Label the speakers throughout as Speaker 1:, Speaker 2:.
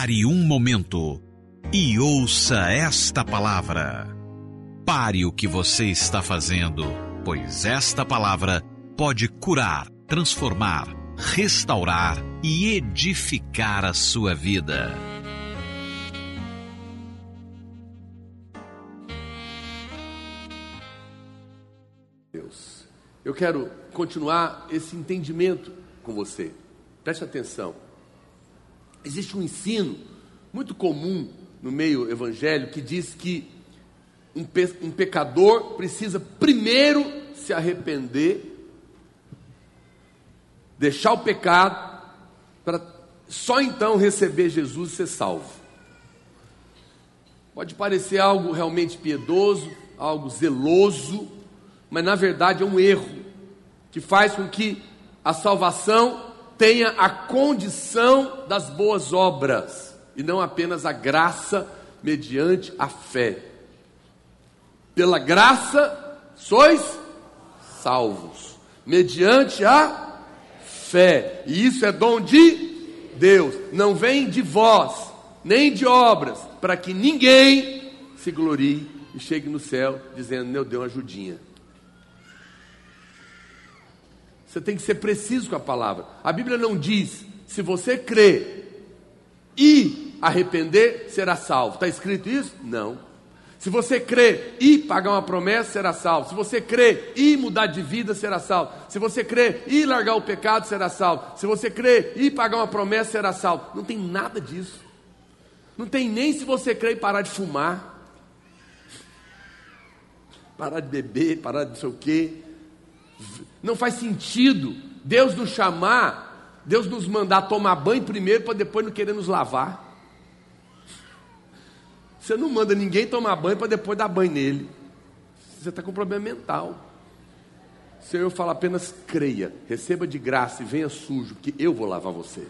Speaker 1: Pare um momento e ouça esta palavra. Pare o que você está fazendo, pois esta palavra pode curar, transformar, restaurar e edificar a sua vida.
Speaker 2: Deus. Eu quero continuar esse entendimento com você. Preste atenção. Existe um ensino muito comum no meio evangélico que diz que um, pe um pecador precisa primeiro se arrepender, deixar o pecado, para só então receber Jesus e ser salvo. Pode parecer algo realmente piedoso, algo zeloso, mas na verdade é um erro que faz com que a salvação tenha a condição das boas obras e não apenas a graça mediante a fé. Pela graça sois salvos, mediante a fé, e isso é dom de Deus, não vem de vós, nem de obras, para que ninguém se glorie e chegue no céu dizendo: Meu Deus, ajudinha. Você tem que ser preciso com a palavra. A Bíblia não diz: se você crer e arrepender, será salvo. Está escrito isso? Não. Se você crer e pagar uma promessa, será salvo. Se você crer e mudar de vida, será salvo. Se você crer e largar o pecado, será salvo. Se você crer e pagar uma promessa, será salvo. Não tem nada disso. Não tem nem se você crer e parar de fumar, parar de beber, parar de não sei o quê. Não faz sentido Deus nos chamar, Deus nos mandar tomar banho primeiro para depois não querer nos lavar. Você não manda ninguém tomar banho para depois dar banho nele. Você está com problema mental. Senhor fala apenas creia, receba de graça e venha sujo, que eu vou lavar você.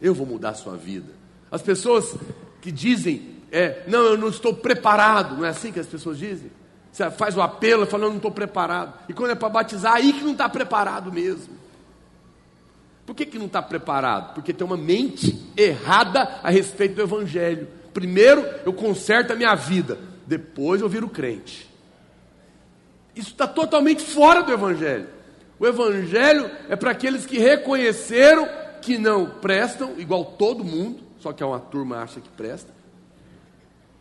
Speaker 2: Eu vou mudar a sua vida. As pessoas que dizem, é, não, eu não estou preparado, não é assim que as pessoas dizem? Você faz o apelo falando, não estou preparado. E quando é para batizar, aí que não está preparado mesmo. Por que, que não está preparado? Porque tem uma mente errada a respeito do Evangelho. Primeiro eu conserto a minha vida, depois eu viro crente. Isso está totalmente fora do Evangelho. O Evangelho é para aqueles que reconheceram que não prestam, igual todo mundo, só que é uma turma acha que presta,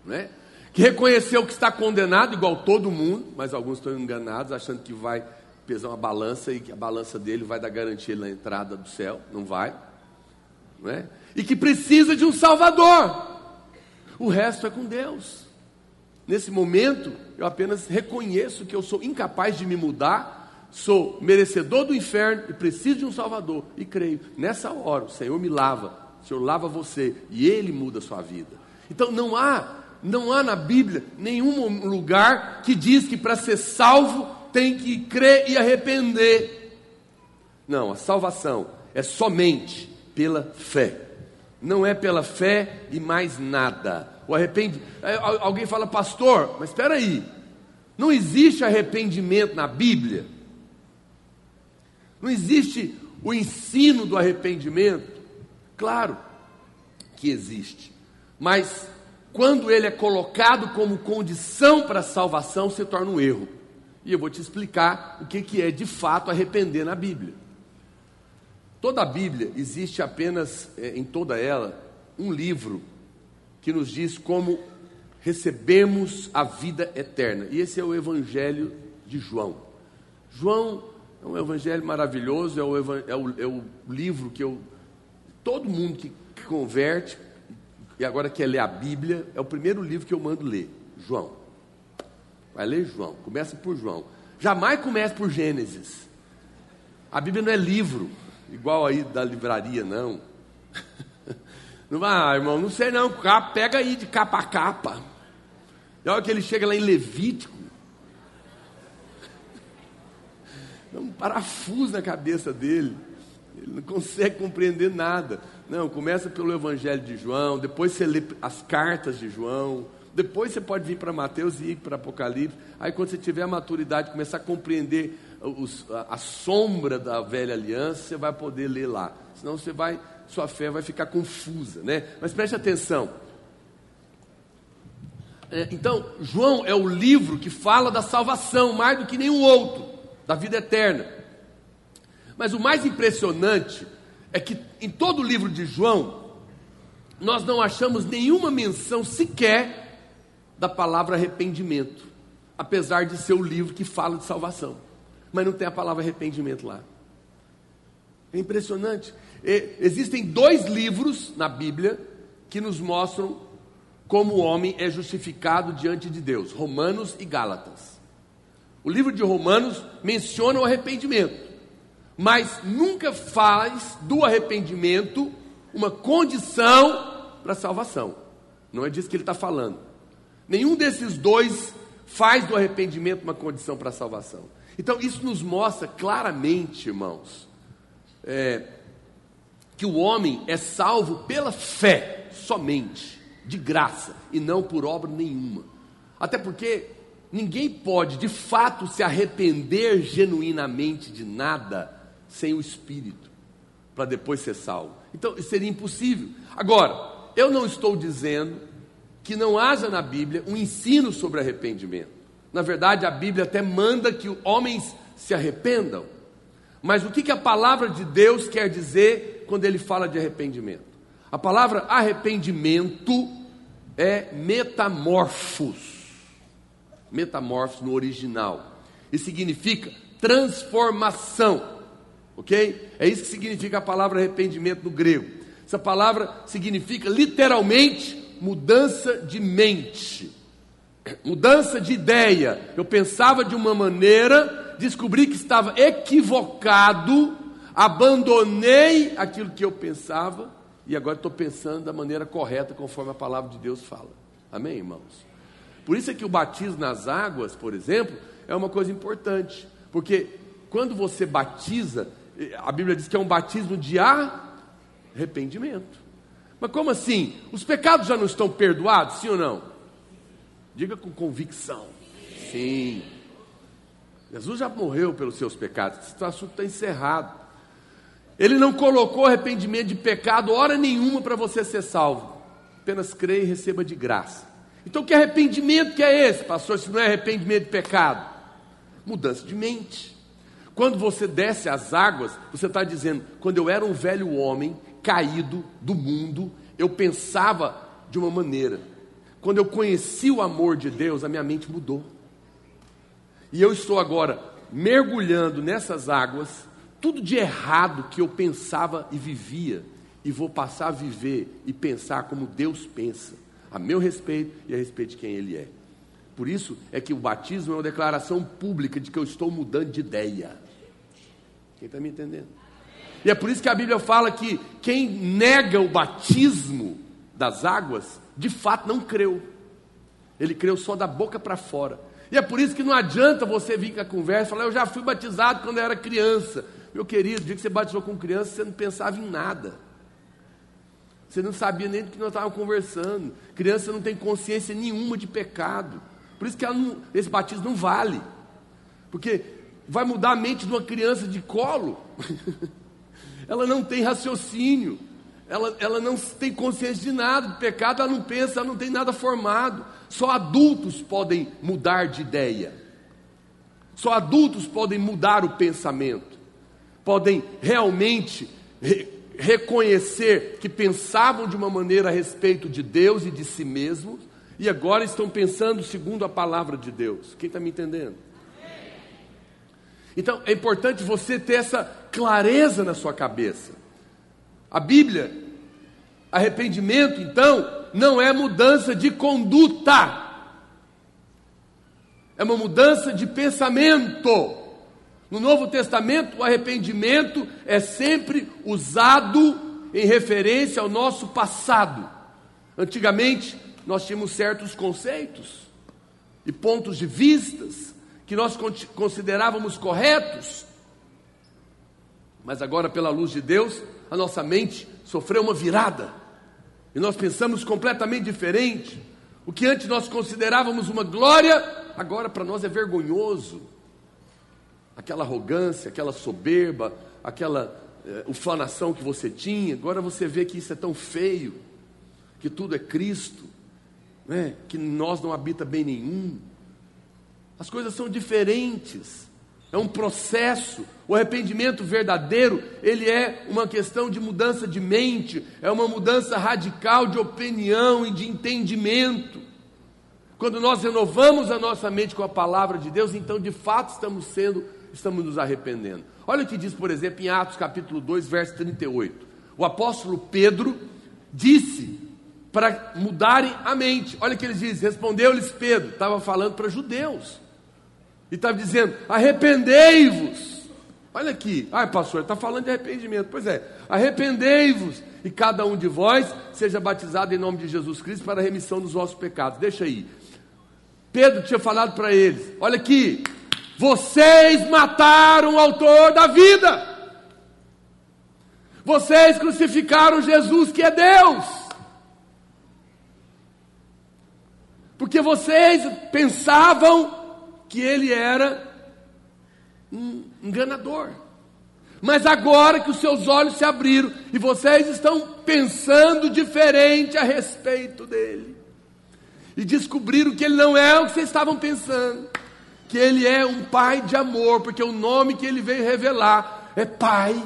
Speaker 2: não é? Que reconheceu que está condenado, igual todo mundo, mas alguns estão enganados, achando que vai pesar uma balança e que a balança dele vai dar garantia na entrada do céu. Não vai. Não é? E que precisa de um Salvador. O resto é com Deus. Nesse momento, eu apenas reconheço que eu sou incapaz de me mudar, sou merecedor do inferno e preciso de um Salvador. E creio, nessa hora, o Senhor me lava, o Senhor lava você e Ele muda a sua vida. Então não há não há na Bíblia nenhum lugar que diz que para ser salvo tem que crer e arrepender. Não, a salvação é somente pela fé. Não é pela fé e mais nada. O arrepende... É, alguém fala, pastor, mas espera aí. Não existe arrependimento na Bíblia. Não existe o ensino do arrependimento. Claro que existe. Mas quando ele é colocado como condição para a salvação, se torna um erro. E eu vou te explicar o que, que é de fato arrepender na Bíblia. Toda a Bíblia existe apenas, é, em toda ela, um livro que nos diz como recebemos a vida eterna. E esse é o Evangelho de João. João é um evangelho maravilhoso, é o, é o, é o livro que eu. Todo mundo que, que converte e agora quer ler a Bíblia, é o primeiro livro que eu mando ler, João. Vai ler João, começa por João. Jamais comece por Gênesis. A Bíblia não é livro, igual aí da livraria, não. Não vai, irmão, não sei não, pega aí de capa a capa. E olha que ele chega lá em Levítico. É um parafuso na cabeça dele. Ele não consegue compreender nada. Não, começa pelo Evangelho de João, depois você lê as cartas de João, depois você pode vir para Mateus e ir para Apocalipse. Aí quando você tiver a maturidade, começar a compreender os, a, a, sombra da velha aliança, você vai poder ler lá. Senão você vai, sua fé vai ficar confusa, né? Mas preste atenção. É, então, João é o livro que fala da salvação mais do que nenhum outro, da vida eterna. Mas o mais impressionante é que em todo o livro de João, nós não achamos nenhuma menção sequer da palavra arrependimento, apesar de ser o livro que fala de salvação, mas não tem a palavra arrependimento lá. É impressionante. Existem dois livros na Bíblia que nos mostram como o homem é justificado diante de Deus: Romanos e Gálatas. O livro de Romanos menciona o arrependimento, mas nunca faz do arrependimento uma condição para a salvação. Não é disso que ele está falando. Nenhum desses dois faz do arrependimento uma condição para a salvação. Então, isso nos mostra claramente, irmãos, é, que o homem é salvo pela fé somente de graça e não por obra nenhuma. Até porque ninguém pode de fato se arrepender genuinamente de nada sem o Espírito, para depois ser salvo. Então seria impossível. Agora, eu não estou dizendo que não haja na Bíblia um ensino sobre arrependimento. Na verdade, a Bíblia até manda que homens se arrependam. Mas o que, que a palavra de Deus quer dizer quando ele fala de arrependimento? A palavra arrependimento é metamorfos. Metamorfos no original. E significa transformação. Ok? É isso que significa a palavra arrependimento no grego. Essa palavra significa literalmente mudança de mente, mudança de ideia. Eu pensava de uma maneira, descobri que estava equivocado, abandonei aquilo que eu pensava e agora estou pensando da maneira correta, conforme a palavra de Deus fala. Amém, irmãos? Por isso é que o batismo nas águas, por exemplo, é uma coisa importante, porque quando você batiza, a Bíblia diz que é um batismo de arrependimento. Mas como assim? Os pecados já não estão perdoados, sim ou não? Diga com convicção. Sim. Jesus já morreu pelos seus pecados. Esse assunto está encerrado. Ele não colocou arrependimento de pecado hora nenhuma para você ser salvo. Apenas creia e receba de graça. Então, que arrependimento que é esse, pastor? Se não é arrependimento de pecado? Mudança de mente. Quando você desce as águas, você está dizendo: quando eu era um velho homem caído do mundo, eu pensava de uma maneira. Quando eu conheci o amor de Deus, a minha mente mudou. E eu estou agora mergulhando nessas águas tudo de errado que eu pensava e vivia, e vou passar a viver e pensar como Deus pensa, a meu respeito e a respeito de quem Ele é. Por isso é que o batismo é uma declaração pública de que eu estou mudando de ideia. Quem está me entendendo? E é por isso que a Bíblia fala que quem nega o batismo das águas, de fato não creu. Ele creu só da boca para fora. E é por isso que não adianta você vir com a conversa e falar, eu já fui batizado quando eu era criança. Meu querido, o dia que você batizou com criança, você não pensava em nada. Você não sabia nem do que nós estávamos conversando. Criança não tem consciência nenhuma de pecado. Por isso que não, esse batismo não vale. Porque vai mudar a mente de uma criança de colo. ela não tem raciocínio. Ela, ela não tem consciência de nada, de pecado, ela não pensa, ela não tem nada formado. Só adultos podem mudar de ideia. Só adultos podem mudar o pensamento podem realmente re reconhecer que pensavam de uma maneira a respeito de Deus e de si mesmos, e agora estão pensando segundo a palavra de Deus. Quem está me entendendo? Então é importante você ter essa clareza na sua cabeça. A Bíblia, arrependimento, então, não é mudança de conduta, é uma mudança de pensamento. No Novo Testamento, o arrependimento é sempre usado em referência ao nosso passado. Antigamente, nós tínhamos certos conceitos e pontos de vistas que nós considerávamos corretos, mas agora, pela luz de Deus, a nossa mente sofreu uma virada e nós pensamos completamente diferente. O que antes nós considerávamos uma glória, agora para nós é vergonhoso. aquela arrogância, aquela soberba, aquela é, ufanação que você tinha, agora você vê que isso é tão feio, que tudo é Cristo, né? que nós não habita bem nenhum. As coisas são diferentes. É um processo. O arrependimento verdadeiro, ele é uma questão de mudança de mente, é uma mudança radical de opinião e de entendimento. Quando nós renovamos a nossa mente com a palavra de Deus, então de fato estamos sendo, estamos nos arrependendo. Olha o que diz, por exemplo, em Atos capítulo 2, verso 38. O apóstolo Pedro disse para mudarem a mente. Olha o que ele diz: respondeu-lhes Pedro, estava falando para judeus. E estava dizendo: arrependei-vos. Olha aqui, ai pastor, está falando de arrependimento. Pois é, arrependei-vos e cada um de vós seja batizado em nome de Jesus Cristo para a remissão dos vossos pecados. Deixa aí. Pedro tinha falado para eles: olha aqui, vocês mataram o autor da vida. Vocês crucificaram Jesus, que é Deus. Porque vocês pensavam que ele era um enganador. Mas agora que os seus olhos se abriram e vocês estão pensando diferente a respeito dele, e descobriram que ele não é o que vocês estavam pensando, que ele é um pai de amor, porque o nome que ele veio revelar é Pai,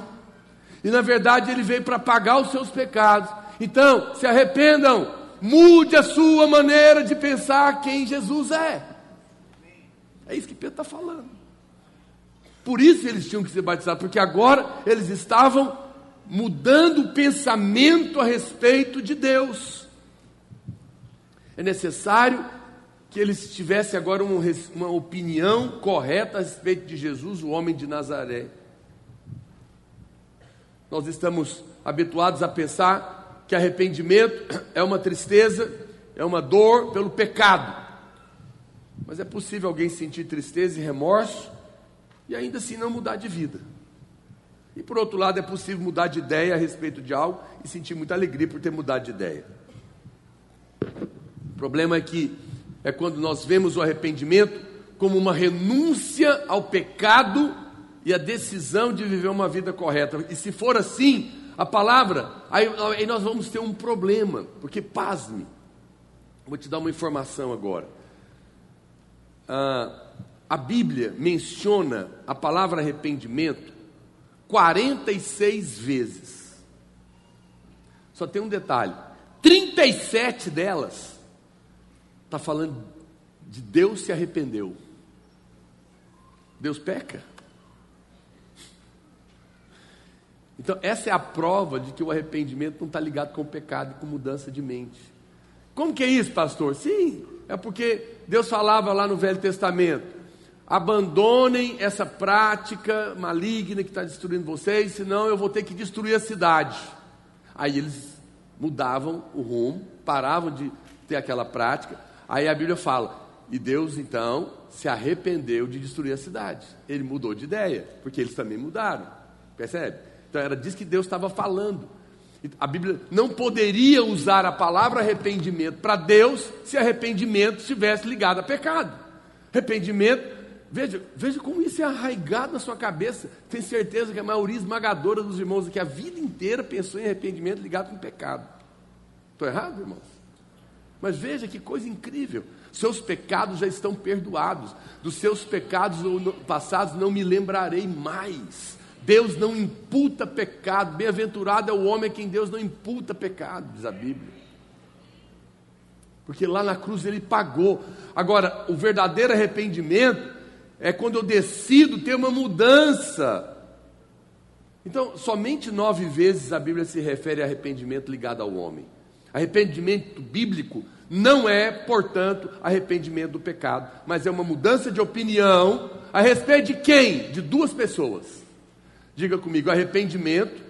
Speaker 2: e na verdade ele veio para pagar os seus pecados. Então, se arrependam, mude a sua maneira de pensar quem Jesus é. É isso que Pedro está falando. Por isso eles tinham que ser batizados, porque agora eles estavam mudando o pensamento a respeito de Deus. É necessário que eles tivessem agora uma, opinião correta a respeito de Jesus, o homem de Nazaré. Nós estamos habituados a pensar que arrependimento é uma tristeza, é uma dor pelo pecado. Mas é possível alguém sentir tristeza e remorso e ainda assim não mudar de vida. E por outro lado, é possível mudar de ideia a respeito de algo e sentir muita alegria por ter mudado de ideia. O problema é que é quando nós vemos o arrependimento como uma renúncia ao pecado e a decisão de viver uma vida correta. E se for assim, a palavra, aí, aí nós vamos ter um problema, porque pasme. Vou te dar uma informação agora ah, a Bíblia menciona a palavra arrependimento 46 vezes. Só tem um detalhe: 37 delas está falando de Deus se arrependeu. Deus peca. Então, essa é a prova de que o arrependimento não está ligado com o pecado e com mudança de mente. Como que é isso, pastor? Sim, é porque Deus falava lá no Velho Testamento: abandonem essa prática maligna que está destruindo vocês, senão eu vou ter que destruir a cidade. Aí eles mudavam o rumo, paravam de ter aquela prática. Aí a Bíblia fala: e Deus então se arrependeu de destruir a cidade. Ele mudou de ideia, porque eles também mudaram. Percebe? Então era disso que Deus estava falando. A Bíblia não poderia usar a palavra arrependimento para Deus se arrependimento estivesse ligado a pecado. Arrependimento, veja, veja como isso é arraigado na sua cabeça. Tenho certeza que a maioria esmagadora dos irmãos aqui a vida inteira pensou em arrependimento ligado com pecado. Estou errado, irmãos? Mas veja que coisa incrível. Seus pecados já estão perdoados. Dos seus pecados passados não me lembrarei mais. Deus não imputa pecado. Bem-aventurado é o homem a quem Deus não imputa pecado, diz a Bíblia. Porque lá na cruz ele pagou. Agora, o verdadeiro arrependimento é quando eu decido ter uma mudança. Então, somente nove vezes a Bíblia se refere a arrependimento ligado ao homem. Arrependimento bíblico não é, portanto, arrependimento do pecado, mas é uma mudança de opinião a respeito de quem? De duas pessoas. Diga comigo, arrependimento.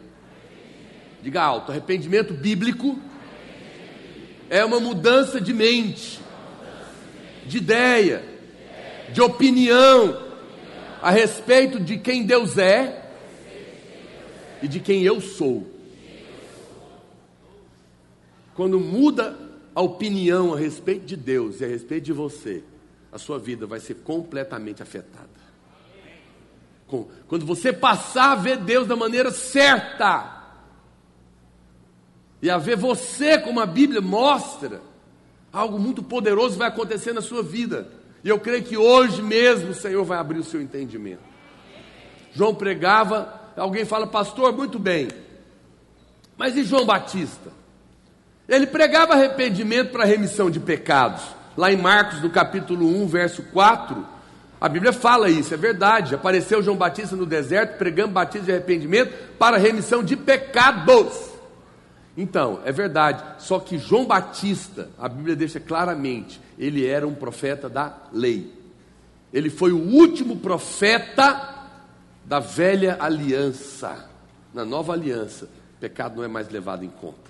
Speaker 2: Diga alto, arrependimento bíblico é uma mudança de mente, de ideia, de opinião a respeito de quem Deus é e de quem eu sou. Quando muda a opinião a respeito de Deus e a respeito de você, a sua vida vai ser completamente afetada. Quando você passar a ver Deus da maneira certa, e a ver você como a Bíblia mostra, algo muito poderoso vai acontecer na sua vida. E eu creio que hoje mesmo o Senhor vai abrir o seu entendimento. João pregava, alguém fala, pastor, muito bem, mas e João Batista? Ele pregava arrependimento para remissão de pecados. Lá em Marcos, no capítulo 1, verso 4, a Bíblia fala isso, é verdade. Apareceu João Batista no deserto, pregando batismo de arrependimento para remissão de pecados. Então, é verdade. Só que João Batista, a Bíblia deixa claramente, ele era um profeta da lei. Ele foi o último profeta da velha aliança. Na nova aliança, pecado não é mais levado em conta,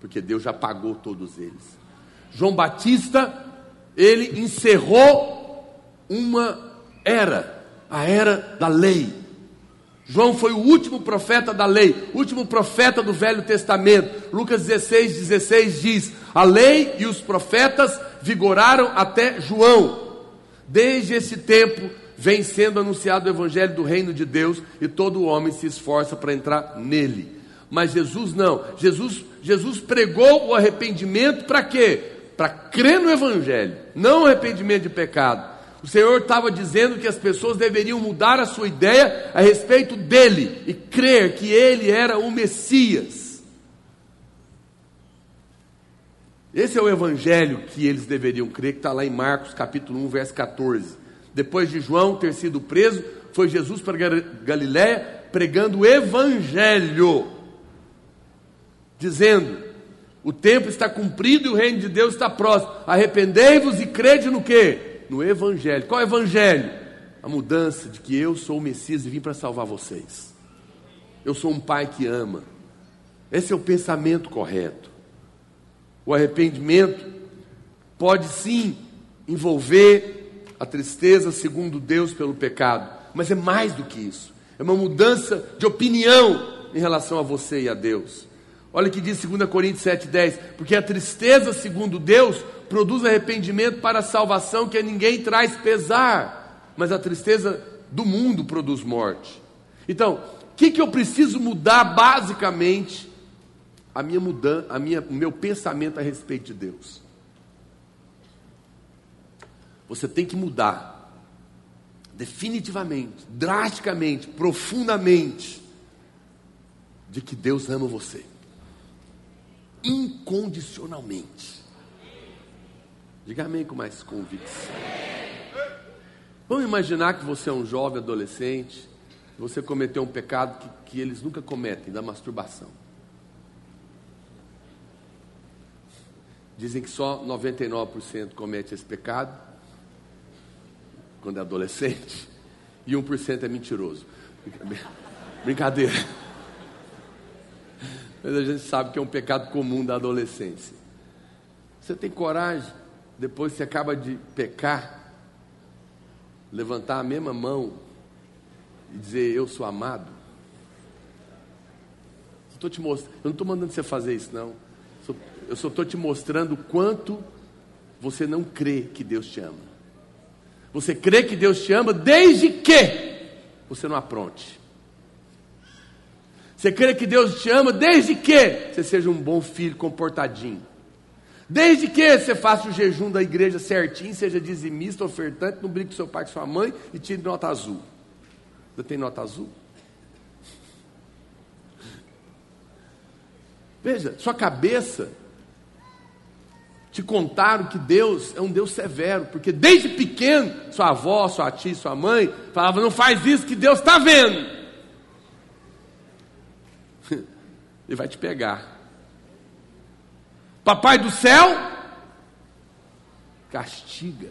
Speaker 2: porque Deus já pagou todos eles. João Batista, ele encerrou uma era, a era da lei. João foi o último profeta da lei, último profeta do Velho Testamento. Lucas 16, 16 diz: A lei e os profetas vigoraram até João. Desde esse tempo vem sendo anunciado o evangelho do reino de Deus e todo homem se esforça para entrar nele. Mas Jesus não. Jesus, Jesus pregou o arrependimento para quê? Para crer no evangelho, não o arrependimento de pecado. O Senhor estava dizendo que as pessoas deveriam mudar a sua ideia a respeito dele e crer que ele era o Messias. Esse é o evangelho que eles deveriam crer, que está lá em Marcos capítulo 1, verso 14. Depois de João ter sido preso, foi Jesus para Galiléia pregando o evangelho, dizendo: o tempo está cumprido e o reino de Deus está próximo. Arrependei-vos e crede no que? No Evangelho. Qual é o Evangelho? A mudança de que eu sou o Messias e vim para salvar vocês. Eu sou um pai que ama. Esse é o pensamento correto. O arrependimento pode sim envolver a tristeza segundo Deus pelo pecado, mas é mais do que isso. É uma mudança de opinião em relação a você e a Deus. Olha o que diz 2 Coríntios 7,10: Porque a tristeza, segundo Deus, produz arrependimento para a salvação, que a ninguém traz pesar, mas a tristeza do mundo produz morte. Então, o que, que eu preciso mudar basicamente? A minha mudança, a minha, o meu pensamento a respeito de Deus. Você tem que mudar, definitivamente, drasticamente, profundamente, de que Deus ama você incondicionalmente. Diga amém com mais convicção. Vamos imaginar que você é um jovem adolescente, você cometeu um pecado que, que eles nunca cometem, da masturbação. Dizem que só 99% comete esse pecado quando é adolescente e 1% é mentiroso. Brincadeira. Mas a gente sabe que é um pecado comum da adolescência. Você tem coragem, depois você acaba de pecar, levantar a mesma mão e dizer: Eu sou amado? Eu, te most... eu não estou mandando você fazer isso, não. Eu só estou te mostrando quanto você não crê que Deus te ama. Você crê que Deus te ama desde que você não apronte. Você crê que Deus te ama desde que você seja um bom filho comportadinho. Desde que você faça o jejum da igreja certinho, seja dizimista, ofertante, não brigue com seu pai com sua mãe e tire nota azul. Você tem nota azul? Veja, sua cabeça te contaram que Deus é um Deus severo, porque desde pequeno, sua avó, sua tia, sua mãe falavam: não faz isso que Deus está vendo. Ele vai te pegar. Papai do céu castiga.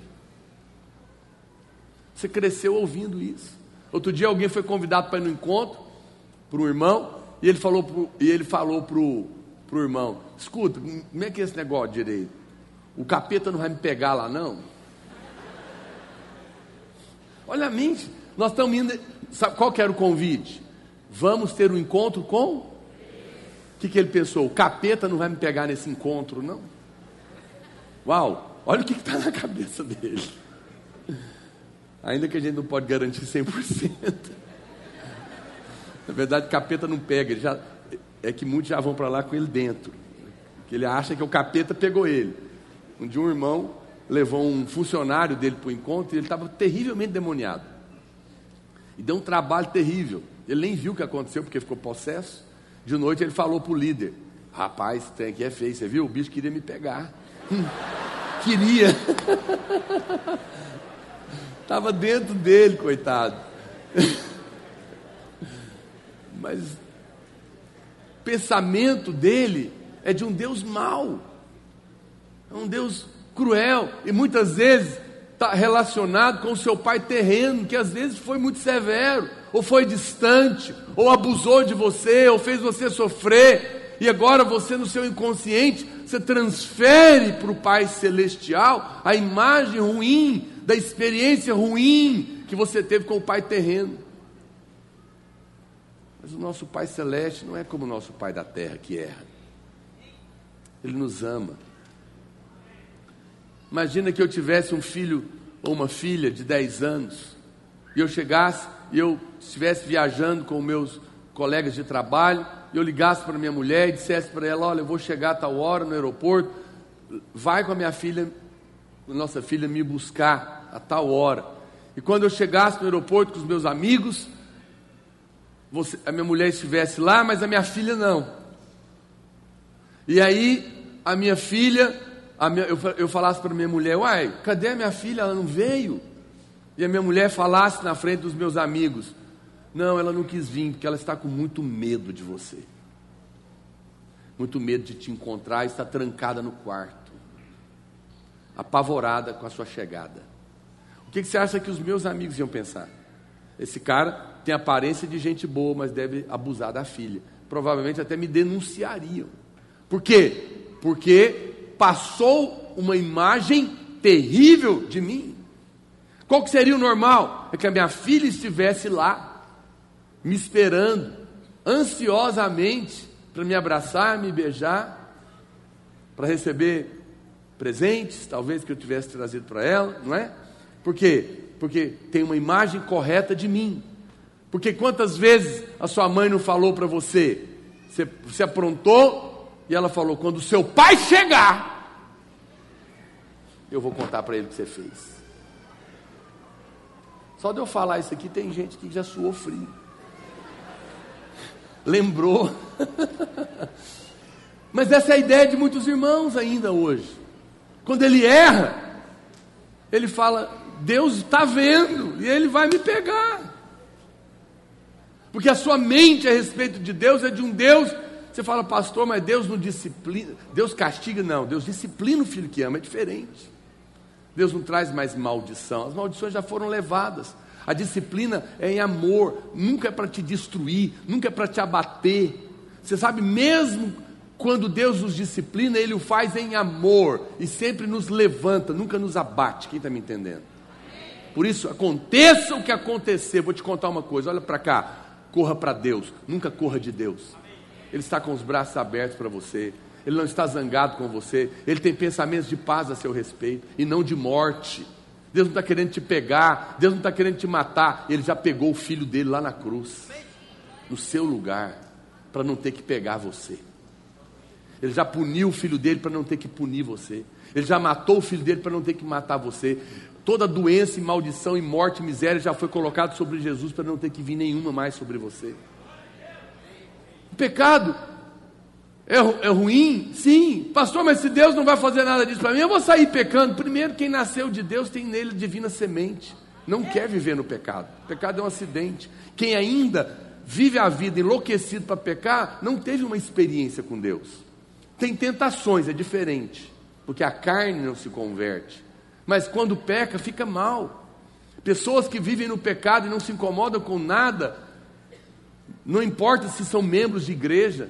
Speaker 2: Você cresceu ouvindo isso. Outro dia alguém foi convidado para ir no encontro para um irmão e ele falou pro, e ele falou pro pro irmão: "Escuta, como é que é esse negócio direito? O capeta não vai me pegar lá não?" Olha a mente. Nós estamos indo. Sabe qual que era o convite? Vamos ter um encontro com que, que ele pensou? O capeta não vai me pegar nesse encontro, não? Uau, olha o que está na cabeça dele. Ainda que a gente não pode garantir 100%. Na verdade, capeta não pega, já, é que muitos já vão para lá com ele dentro. Que ele acha que o capeta pegou ele. Um dia um irmão levou um funcionário dele para o encontro e ele estava terrivelmente demoniado. E deu um trabalho terrível. Ele nem viu o que aconteceu porque ficou possesso. De noite ele falou para o líder: Rapaz, tem aqui é feio, você viu? O bicho queria me pegar. Hum, queria. Estava dentro dele, coitado. Mas o pensamento dele é de um Deus mau, é um Deus cruel, e muitas vezes está relacionado com o seu pai terreno, que às vezes foi muito severo, ou foi distante, ou abusou de você, ou fez você sofrer, e agora você, no seu inconsciente, você transfere para o Pai Celestial a imagem ruim, da experiência ruim que você teve com o Pai terreno. Mas o nosso Pai Celeste não é como o nosso Pai da terra que erra. Ele nos ama. Imagina que eu tivesse um filho ou uma filha de 10 anos e eu chegasse e eu estivesse viajando com meus colegas de trabalho, eu ligasse para minha mulher e dissesse para ela: Olha, eu vou chegar a tal hora no aeroporto, vai com a minha filha, nossa filha, me buscar a tal hora. E quando eu chegasse no aeroporto com os meus amigos, você, a minha mulher estivesse lá, mas a minha filha não. E aí, a minha filha minha, eu, eu falasse para minha mulher: Uai, cadê a minha filha? Ela não veio. E a minha mulher falasse na frente dos meus amigos: Não, ela não quis vir, porque ela está com muito medo de você. Muito medo de te encontrar está trancada no quarto, apavorada com a sua chegada. O que, que você acha que os meus amigos iam pensar? Esse cara tem aparência de gente boa, mas deve abusar da filha. Provavelmente até me denunciariam. Por quê? Porque passou uma imagem terrível de mim. Qual que seria o normal? É que a minha filha estivesse lá, me esperando, ansiosamente, para me abraçar, me beijar, para receber presentes, talvez que eu tivesse trazido para ela, não é? Por quê? Porque tem uma imagem correta de mim. Porque quantas vezes a sua mãe não falou para você, você, você aprontou e ela falou: quando o seu pai chegar, eu vou contar para ele o que você fez. Só de eu falar isso aqui, tem gente que já suou frio. Lembrou. Mas essa é a ideia de muitos irmãos ainda hoje. Quando ele erra, ele fala: Deus está vendo e ele vai me pegar. Porque a sua mente a respeito de Deus é de um Deus você fala, pastor, mas Deus não disciplina, Deus castiga, não, Deus disciplina o filho que ama, é diferente. Deus não traz mais maldição, as maldições já foram levadas. A disciplina é em amor, nunca é para te destruir, nunca é para te abater. Você sabe, mesmo quando Deus nos disciplina, Ele o faz em amor e sempre nos levanta, nunca nos abate. Quem está me entendendo? Por isso, aconteça o que acontecer, vou te contar uma coisa, olha para cá, corra para Deus, nunca corra de Deus. Ele está com os braços abertos para você. Ele não está zangado com você. Ele tem pensamentos de paz a seu respeito e não de morte. Deus não está querendo te pegar. Deus não está querendo te matar. Ele já pegou o filho dele lá na cruz, no seu lugar, para não ter que pegar você. Ele já puniu o filho dele para não ter que punir você. Ele já matou o filho dele para não ter que matar você. Toda doença e maldição e morte e miséria já foi colocado sobre Jesus para não ter que vir nenhuma mais sobre você. O pecado é, é ruim? Sim. Pastor, mas se Deus não vai fazer nada disso para mim, eu vou sair pecando. Primeiro, quem nasceu de Deus tem nele divina semente. Não quer viver no pecado. O pecado é um acidente. Quem ainda vive a vida enlouquecido para pecar, não teve uma experiência com Deus. Tem tentações, é diferente. Porque a carne não se converte. Mas quando peca, fica mal. Pessoas que vivem no pecado e não se incomodam com nada, não importa se são membros de igreja,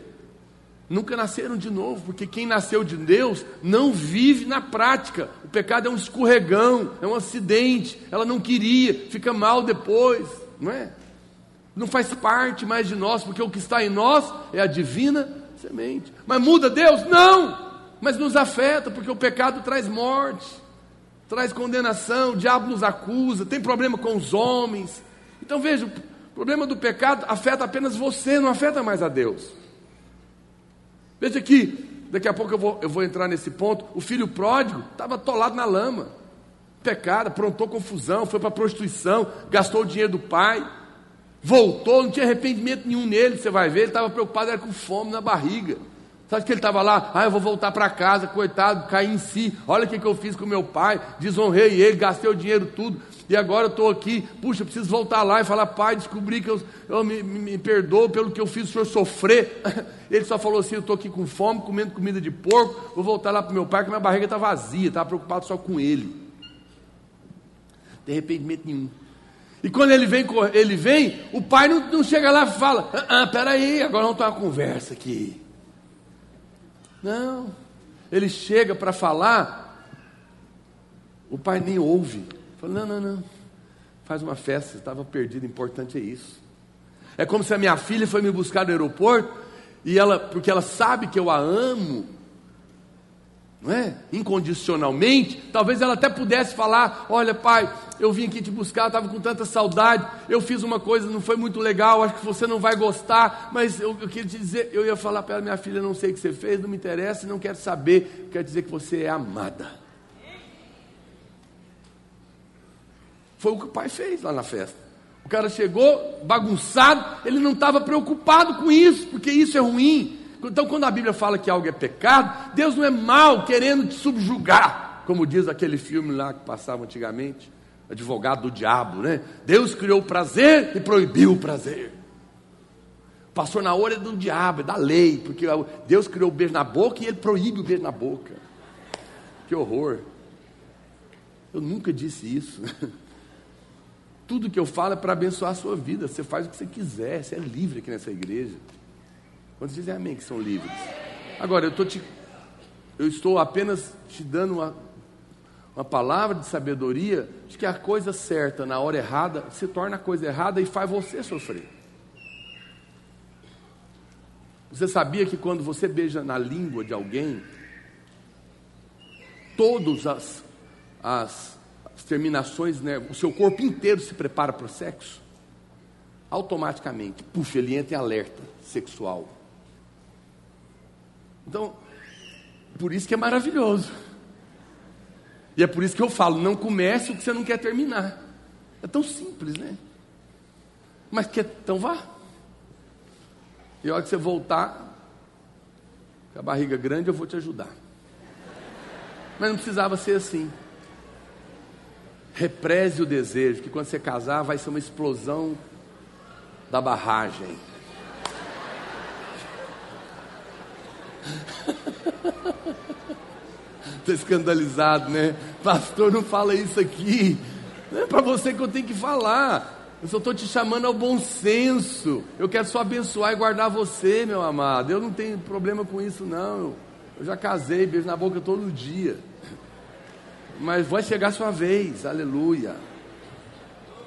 Speaker 2: nunca nasceram de novo, porque quem nasceu de Deus não vive na prática. O pecado é um escorregão, é um acidente. Ela não queria, fica mal depois, não é? Não faz parte mais de nós, porque o que está em nós é a divina semente. Mas muda Deus? Não! Mas nos afeta, porque o pecado traz morte, traz condenação, o diabo nos acusa, tem problema com os homens. Então veja, O problema do pecado afeta apenas você, não afeta mais a Deus. Veja aqui, daqui a pouco eu vou, eu vou entrar nesse ponto. O filho pródigo estava atolado na lama, pecado, aprontou confusão, foi para a prostituição, gastou o dinheiro do pai, voltou, não tinha arrependimento nenhum nele. Você vai ver, ele estava preocupado, era com fome na barriga. Sabe que ele estava lá? Ah, eu vou voltar para casa, coitado, caí em si. Olha o que, que eu fiz com meu pai, desonrei ele, gastei o dinheiro tudo. E agora eu estou aqui, puxa, preciso voltar lá e falar, pai, descobri que eu, eu me, me, me perdoo pelo que eu fiz o senhor sofrer. Ele só falou assim: eu estou aqui com fome, comendo comida de porco, vou voltar lá para meu pai, que minha barriga está vazia, estava preocupado só com ele. Tem arrependimento nenhum. E quando ele vem, ele vem, o pai não, não chega lá e fala: ah, ah, peraí, agora vamos ter uma conversa aqui. Não. Ele chega para falar, o pai nem ouve. Fala, não, não, não. Faz uma festa, estava perdido, importante é isso. É como se a minha filha foi me buscar no aeroporto e ela, porque ela sabe que eu a amo, não é? Incondicionalmente, talvez ela até pudesse falar: Olha, pai, eu vim aqui te buscar, estava com tanta saudade, eu fiz uma coisa, não foi muito legal, acho que você não vai gostar, mas eu, eu queria te dizer, eu ia falar para ela, minha filha, não sei o que você fez, não me interessa, não quero saber, quero dizer que você é amada. Foi o que o pai fez lá na festa. O cara chegou bagunçado, ele não estava preocupado com isso, porque isso é ruim. Então, quando a Bíblia fala que algo é pecado, Deus não é mal querendo te subjugar, como diz aquele filme lá que passava antigamente, advogado do diabo, né? Deus criou o prazer e proibiu o prazer. Passou na hora do diabo, é da lei, porque Deus criou o beijo na boca e ele proíbe o beijo na boca. Que horror. Eu nunca disse isso. Tudo que eu falo é para abençoar a sua vida. Você faz o que você quiser, você é livre aqui nessa igreja. Quantos dizem amém que são livres? Agora, eu, tô te, eu estou apenas te dando uma, uma palavra de sabedoria de que a coisa certa na hora errada se torna a coisa errada e faz você sofrer. Você sabia que quando você beija na língua de alguém, todas as, as, terminações, né, o seu corpo inteiro se prepara para o sexo? Automaticamente, puxa, ele entra em alerta sexual. Então, por isso que é maravilhoso. E é por isso que eu falo, não comece o que você não quer terminar. É tão simples, né? Mas quer, então vá. E a hora que você voltar, com a barriga grande, eu vou te ajudar. Mas não precisava ser assim. Represe o desejo, que quando você casar vai ser uma explosão da barragem. Estou escandalizado, né? Pastor, não fala isso aqui. Não é para você que eu tenho que falar. Eu só estou te chamando ao bom senso. Eu quero só abençoar e guardar você, meu amado. Eu não tenho problema com isso, não. Eu já casei, beijo na boca todo dia. Mas vai chegar a sua vez, aleluia.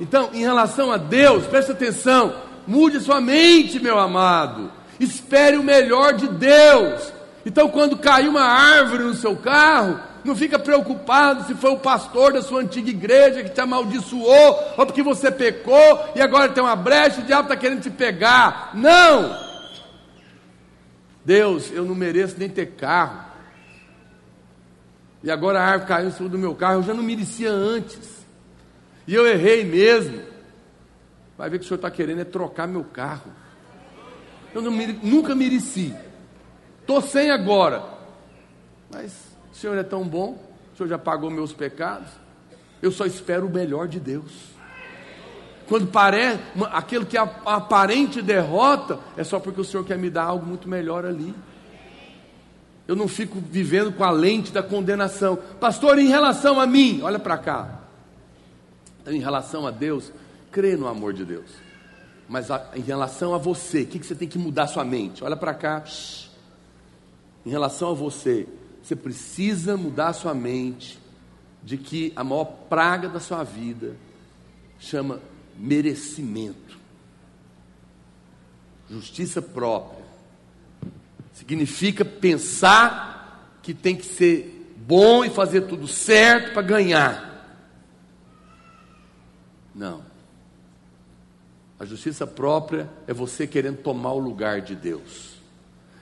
Speaker 2: Então, em relação a Deus, preste atenção. Mude sua mente, meu amado. Espere o melhor de Deus. Então, quando cair uma árvore no seu carro, não fica preocupado se foi o pastor da sua antiga igreja que te amaldiçoou, ou porque você pecou e agora tem uma brecha e o diabo está querendo te pegar. Não! Deus, eu não mereço nem ter carro. E agora a árvore caiu em cima do meu carro, eu já não merecia antes. E eu errei mesmo. Vai ver que o senhor está querendo é trocar meu carro. Eu não, nunca mereci. Estou sem agora. Mas o Senhor é tão bom, o Senhor já pagou meus pecados. Eu só espero o melhor de Deus. Quando parece aquilo que é aparente derrota, é só porque o Senhor quer me dar algo muito melhor ali. Eu não fico vivendo com a lente da condenação. Pastor, em relação a mim, olha para cá. Em relação a Deus, crê no amor de Deus. Mas a, em relação a você, o que, que você tem que mudar sua mente? Olha para cá. Shhh em relação a você, você precisa mudar sua mente de que a maior praga da sua vida chama merecimento. Justiça própria. Significa pensar que tem que ser bom e fazer tudo certo para ganhar. Não. A justiça própria é você querendo tomar o lugar de Deus,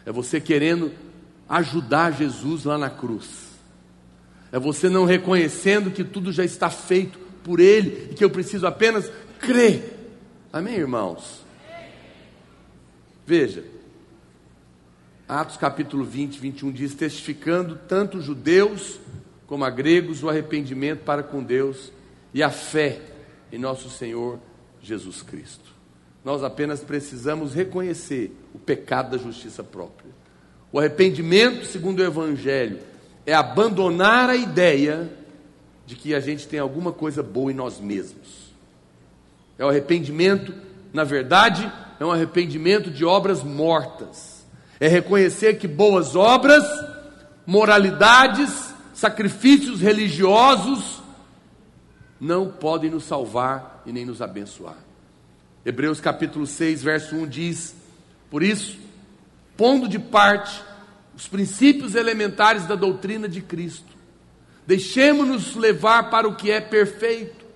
Speaker 2: é você querendo ajudar Jesus lá na cruz, é você não reconhecendo que tudo já está feito por Ele e que eu preciso apenas crer. Amém, irmãos? Veja, Atos capítulo 20, 21 diz: testificando tanto judeus como a gregos o arrependimento para com Deus e a fé em nosso Senhor Jesus Cristo. Nós apenas precisamos reconhecer o pecado da justiça própria. O arrependimento, segundo o Evangelho, é abandonar a ideia de que a gente tem alguma coisa boa em nós mesmos. É o arrependimento, na verdade, é um arrependimento de obras mortas. É reconhecer que boas obras, moralidades, sacrifícios religiosos não podem nos salvar e nem nos abençoar. Hebreus capítulo 6, verso 1 diz: Por isso, pondo de parte os princípios elementares da doutrina de Cristo, deixemos-nos levar para o que é perfeito,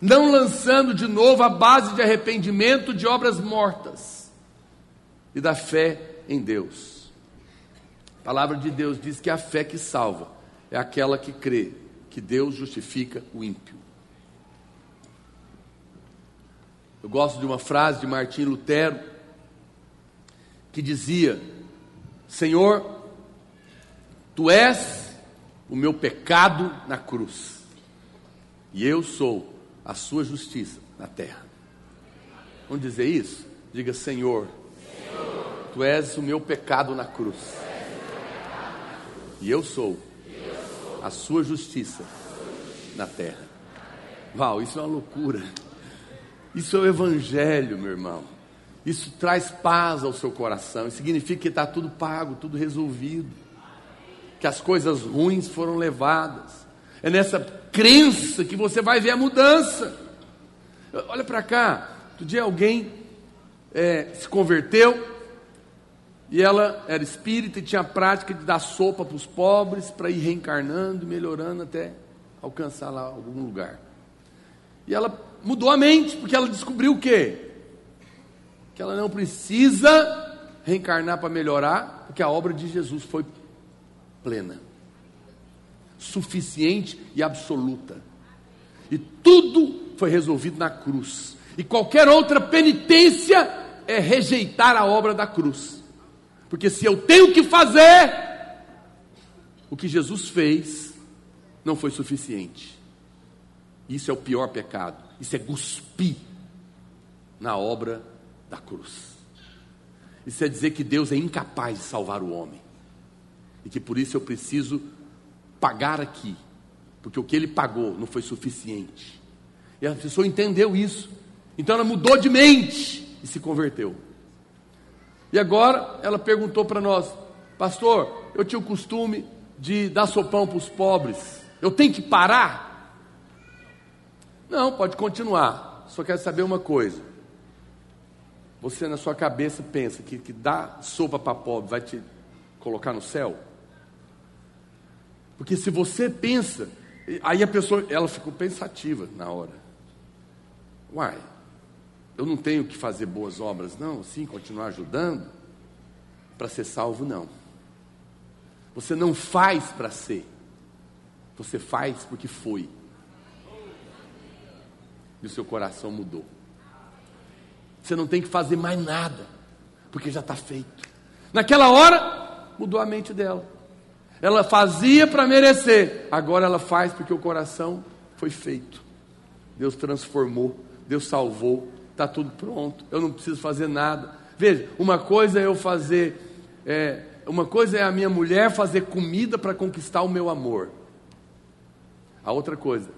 Speaker 2: não lançando de novo a base de arrependimento de obras mortas e da fé em Deus. A palavra de Deus diz que a fé que salva é aquela que crê que Deus justifica o ímpio. Eu gosto de uma frase de Martim Lutero que dizia: Senhor, tu és o meu pecado na cruz, e eu sou a sua justiça na terra. Vamos dizer isso? Diga, Senhor, Senhor tu és o meu pecado na cruz, e eu sou a sua justiça na terra. Uau, isso é uma loucura. Isso é o Evangelho, meu irmão. Isso traz paz ao seu coração. Isso significa que está tudo pago, tudo resolvido. Que as coisas ruins foram levadas. É nessa crença que você vai ver a mudança. Olha para cá. Outro dia alguém é, se converteu e ela era espírita e tinha a prática de dar sopa para os pobres para ir reencarnando, melhorando até alcançar lá algum lugar. E ela mudou a mente, porque ela descobriu o quê? Que ela não precisa reencarnar para melhorar, porque a obra de Jesus foi plena, suficiente e absoluta. E tudo foi resolvido na cruz. E qualquer outra penitência é rejeitar a obra da cruz. Porque se eu tenho que fazer, o que Jesus fez não foi suficiente. Isso é o pior pecado. Isso é cuspir na obra da cruz. Isso é dizer que Deus é incapaz de salvar o homem. E que por isso eu preciso pagar aqui. Porque o que ele pagou não foi suficiente. E a pessoa entendeu isso. Então ela mudou de mente e se converteu. E agora ela perguntou para nós: Pastor, eu tinha o costume de dar sopão para os pobres. Eu tenho que parar? Não, pode continuar. Só quero saber uma coisa. Você na sua cabeça pensa que, que dar sopa para pobre vai te colocar no céu? Porque se você pensa, aí a pessoa, ela ficou pensativa na hora. Uai, eu não tenho que fazer boas obras, não, sim, continuar ajudando para ser salvo, não. Você não faz para ser, você faz porque foi e o seu coração mudou. Você não tem que fazer mais nada, porque já está feito. Naquela hora, mudou a mente dela. Ela fazia para merecer, agora ela faz porque o coração foi feito. Deus transformou, Deus salvou, está tudo pronto, eu não preciso fazer nada. Veja, uma coisa é eu fazer, é, uma coisa é a minha mulher fazer comida para conquistar o meu amor. A outra coisa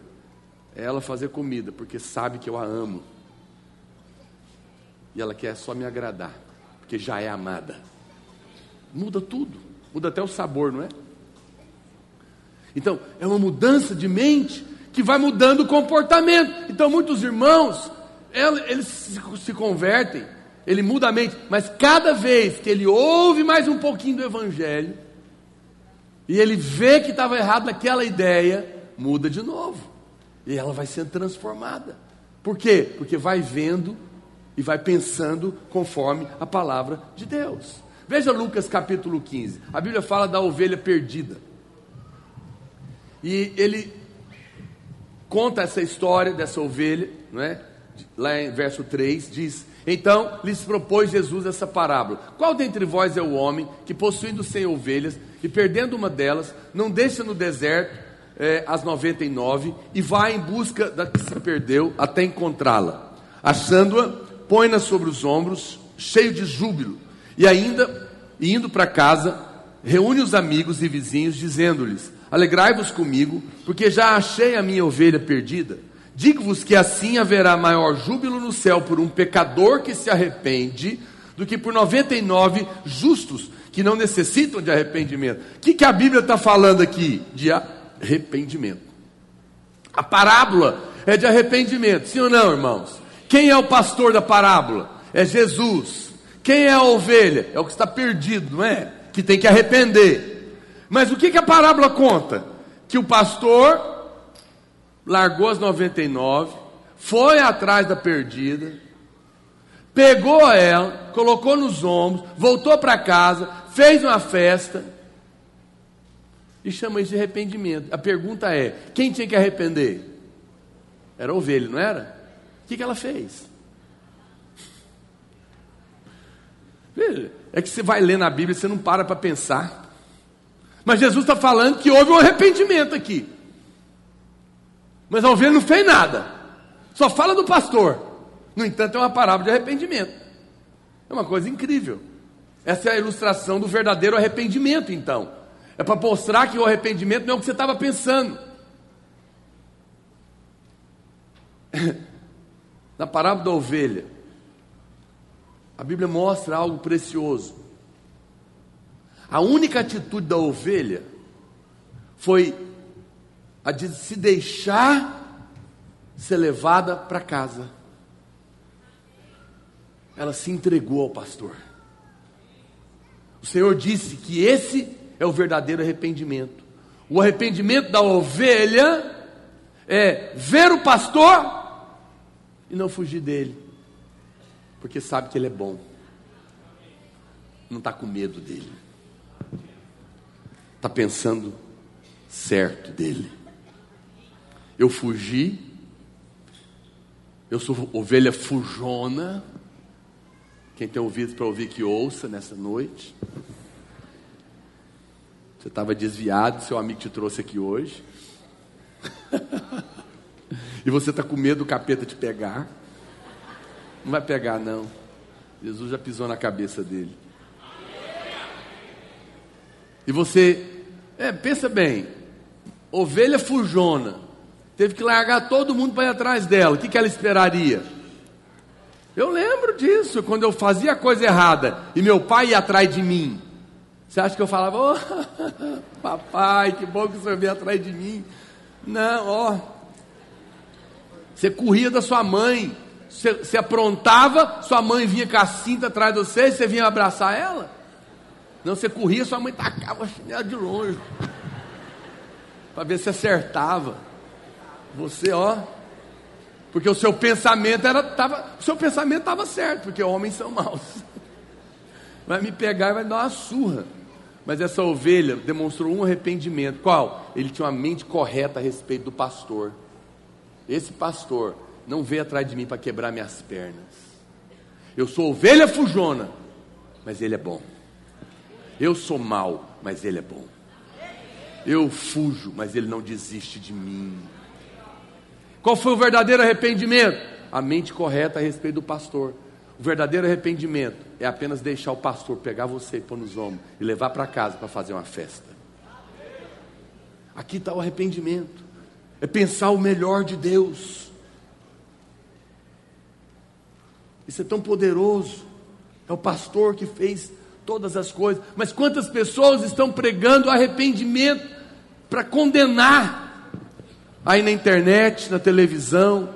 Speaker 2: é ela fazer comida, porque sabe que eu a amo. E ela quer só me agradar, porque já é amada. Muda tudo, muda até o sabor, não é? Então, é uma mudança de mente que vai mudando o comportamento. Então, muitos irmãos, eles se convertem, ele muda a mente, mas cada vez que ele ouve mais um pouquinho do Evangelho, e ele vê que estava errado naquela ideia, muda de novo. E ela vai sendo transformada. Por quê? Porque vai vendo e vai pensando conforme a palavra de Deus. Veja Lucas capítulo 15. A Bíblia fala da ovelha perdida. E ele conta essa história dessa ovelha, não é? Lá em verso 3 diz: Então lhes propôs Jesus essa parábola: Qual dentre vós é o homem que, possuindo cem ovelhas e perdendo uma delas, não deixa no deserto é, as 99 e vai em busca da que se perdeu até encontrá-la? Achando-a, põe-na sobre os ombros, cheio de júbilo, e ainda, indo para casa, reúne os amigos e vizinhos, dizendo-lhes: Alegrai-vos comigo, porque já achei a minha ovelha perdida. Digo-vos que assim haverá maior júbilo no céu por um pecador que se arrepende, do que por 99 justos que não necessitam de arrependimento. O que, que a Bíblia está falando aqui? De arrependimento. A parábola é de arrependimento, sim ou não, irmãos? Quem é o pastor da parábola? É Jesus. Quem é a ovelha? É o que está perdido, não é? Que tem que arrepender. Mas o que, que a parábola conta? Que o pastor largou as 99, foi atrás da perdida, pegou ela, colocou nos ombros, voltou para casa, fez uma festa e chama isso de arrependimento. A pergunta é: quem tinha que arrepender? Era a ovelha, não era? O que, que ela fez? É que você vai ler na Bíblia e você não para para pensar. Mas Jesus está falando que houve um arrependimento aqui. Mas a ovelha não fez nada. Só fala do pastor. No entanto, é uma parábola de arrependimento. É uma coisa incrível. Essa é a ilustração do verdadeiro arrependimento, então. É para mostrar que o arrependimento não é o que você estava pensando. Na parábola da ovelha, a Bíblia mostra algo precioso. A única atitude da ovelha foi a de se deixar ser levada para casa. Ela se entregou ao pastor. O Senhor disse que esse é o verdadeiro arrependimento. O arrependimento da ovelha é ver o pastor e não fugir dele, porque sabe que ele é bom, não está com medo dele, está pensando certo dele. Eu fugi, eu sou ovelha fujona. Quem tem ouvido para ouvir que ouça nessa noite. Você estava desviado, seu amigo te trouxe aqui hoje. e você está com medo do capeta te pegar. Não vai pegar, não. Jesus já pisou na cabeça dele. E você, é, pensa bem, ovelha fujona, teve que largar todo mundo para ir atrás dela. O que, que ela esperaria? Eu lembro disso, quando eu fazia coisa errada e meu pai ia atrás de mim. Você acha que eu falava, oh, papai, que bom que o senhor veio atrás de mim? Não, ó. Você corria da sua mãe, você, você aprontava, sua mãe vinha com a cinta atrás de você, você vinha abraçar ela? Não, você corria, sua mãe tacava a chinela de longe, para ver se acertava. Você, ó, porque o seu pensamento era, tava, o seu pensamento estava certo, porque homens são maus. Vai me pegar e vai dar uma surra. Mas essa ovelha demonstrou um arrependimento. Qual? Ele tinha uma mente correta a respeito do pastor. Esse pastor não veio atrás de mim para quebrar minhas pernas. Eu sou ovelha fujona, mas ele é bom. Eu sou mau, mas ele é bom. Eu fujo, mas ele não desiste de mim. Qual foi o verdadeiro arrependimento? A mente correta a respeito do pastor. O verdadeiro arrependimento é apenas deixar o pastor pegar você e pôr nos ombros e levar para casa para fazer uma festa. Aqui está o arrependimento. É pensar o melhor de Deus. Isso é tão poderoso. É o pastor que fez todas as coisas. Mas quantas pessoas estão pregando arrependimento para condenar aí na internet, na televisão.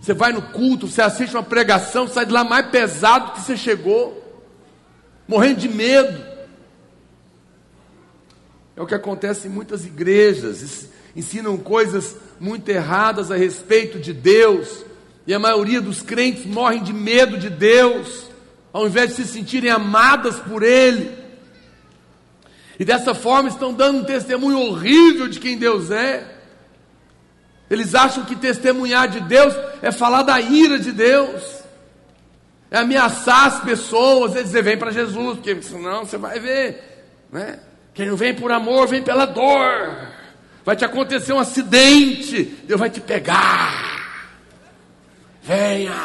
Speaker 2: Você vai no culto, você assiste uma pregação, sai de lá mais pesado que você chegou, morrendo de medo. É o que acontece em muitas igrejas, ensinam coisas muito erradas a respeito de Deus, E a maioria dos crentes morrem de medo de Deus, ao invés de se sentirem amadas por Ele. E dessa forma estão dando um testemunho horrível de quem Deus é. Eles acham que testemunhar de Deus é falar da ira de Deus, é ameaçar as pessoas, é dizer: vem para Jesus, porque senão você vai ver, né? Quem não vem por amor, vem pela dor. Vai te acontecer um acidente, Deus vai te pegar. Venha.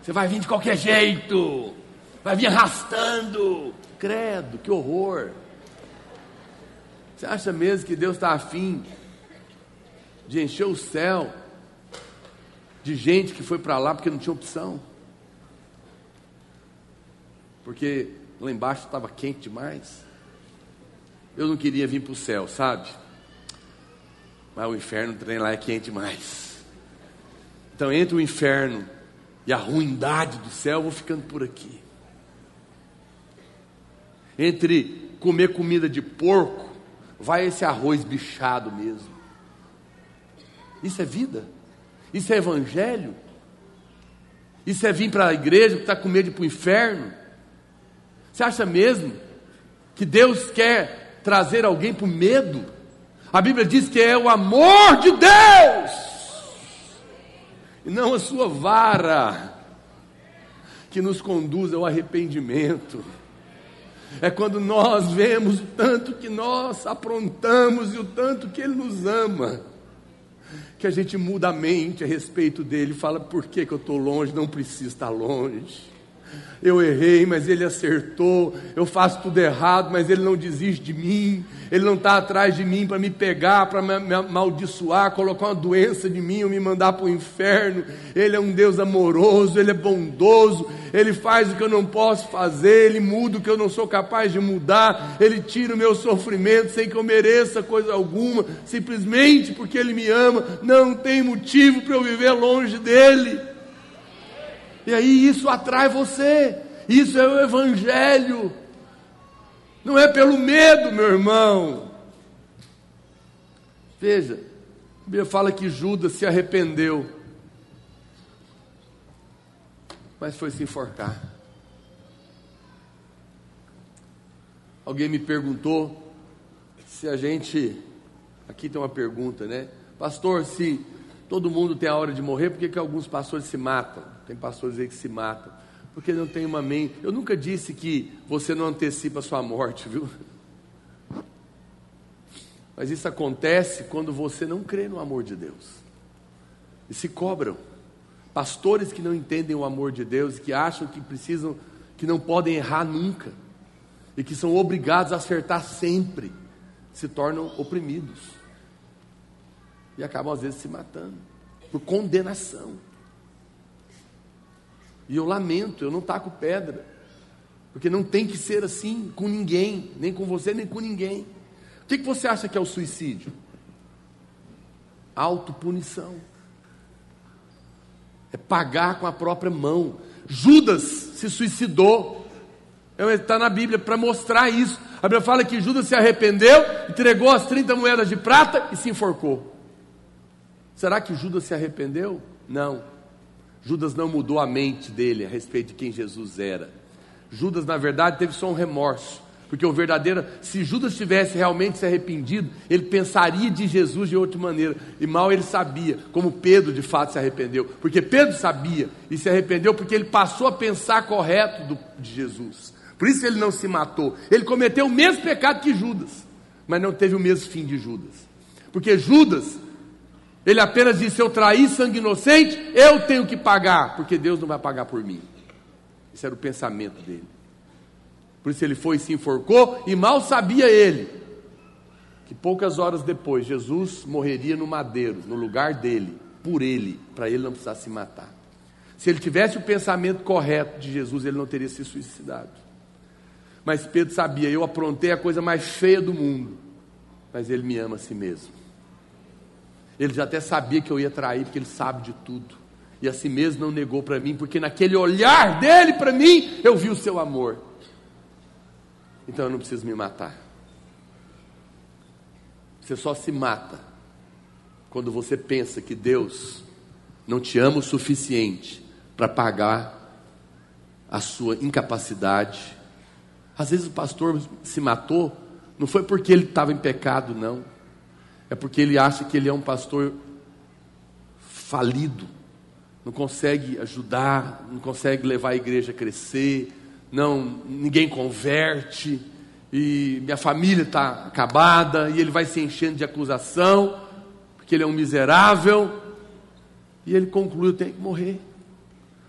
Speaker 2: Você vai vir de qualquer jeito. Vai vir arrastando. Credo, que horror. Você acha mesmo que Deus está afim de encher o céu de gente que foi para lá porque não tinha opção? Porque lá embaixo estava quente demais. Eu não queria vir para o céu, sabe? Mas o inferno também lá é quente demais. Então, entre o inferno e a ruindade do céu, eu vou ficando por aqui. Entre comer comida de porco, vai esse arroz bichado mesmo. Isso é vida? Isso é evangelho? Isso é vir para a igreja que está com medo para o inferno? Você acha mesmo que Deus quer trazer alguém para o medo? A Bíblia diz que é o amor de Deus, e não a sua vara, que nos conduz ao arrependimento. É quando nós vemos o tanto que nós aprontamos e o tanto que Ele nos ama, que a gente muda a mente a respeito dele, fala: por que, que eu estou longe? Não preciso estar longe. Eu errei, mas Ele acertou. Eu faço tudo errado, mas Ele não desiste de mim. Ele não está atrás de mim para me pegar, para me, amaldiçoar, colocar uma doença de mim ou me mandar para o inferno. Ele é um Deus amoroso, Ele é bondoso. Ele faz o que eu não posso fazer, Ele muda o que eu não sou capaz de mudar. Ele tira o meu sofrimento sem que eu mereça coisa alguma, simplesmente porque Ele me ama. Não tem motivo para eu viver longe dEle. E aí isso atrai você. Isso é o Evangelho. Não é pelo medo, meu irmão. Veja, a Bíblia fala que Judas se arrependeu, mas foi se enforcar. Alguém me perguntou se a gente. Aqui tem uma pergunta, né? Pastor, se todo mundo tem a hora de morrer, por que, que alguns pastores se matam? Tem pastores aí que se matam. Porque não tem uma mente. Eu nunca disse que você não antecipa a sua morte, viu? Mas isso acontece quando você não crê no amor de Deus. E se cobram. Pastores que não entendem o amor de Deus, que acham que precisam, que não podem errar nunca, e que são obrigados a acertar sempre, se tornam oprimidos. E acabam às vezes se matando por condenação. E eu lamento, eu não taco pedra. Porque não tem que ser assim com ninguém, nem com você, nem com ninguém. O que, que você acha que é o suicídio? Autopunição. É pagar com a própria mão. Judas se suicidou. Está na Bíblia para mostrar isso. A Bíblia fala que Judas se arrependeu, entregou as 30 moedas de prata e se enforcou. Será que Judas se arrependeu? Não. Judas não mudou a mente dele a respeito de quem Jesus era. Judas, na verdade, teve só um remorso. Porque o verdadeiro, se Judas tivesse realmente se arrependido, ele pensaria de Jesus de outra maneira. E mal ele sabia, como Pedro de fato se arrependeu. Porque Pedro sabia e se arrependeu porque ele passou a pensar correto do, de Jesus. Por isso ele não se matou. Ele cometeu o mesmo pecado que Judas, mas não teve o mesmo fim de Judas. Porque Judas ele apenas disse: Eu traí sangue inocente, eu tenho que pagar, porque Deus não vai pagar por mim. Esse era o pensamento dele. Por isso ele foi e se enforcou, e mal sabia ele que poucas horas depois Jesus morreria no madeiro, no lugar dele, por ele, para ele não precisar se matar. Se ele tivesse o pensamento correto de Jesus, ele não teria se suicidado. Mas Pedro sabia: eu aprontei a coisa mais feia do mundo, mas ele me ama a si mesmo. Ele já até sabia que eu ia trair, porque ele sabe de tudo. E assim mesmo não negou para mim, porque naquele olhar dele para mim, eu vi o seu amor. Então eu não preciso me matar. Você só se mata quando você pensa que Deus não te ama o suficiente para pagar a sua incapacidade. Às vezes o pastor se matou, não foi porque ele estava em pecado, não. É porque ele acha que ele é um pastor falido, não consegue ajudar, não consegue levar a igreja a crescer, não, ninguém converte, e minha família está acabada, e ele vai se enchendo de acusação, porque ele é um miserável, e ele conclui: eu tenho que morrer.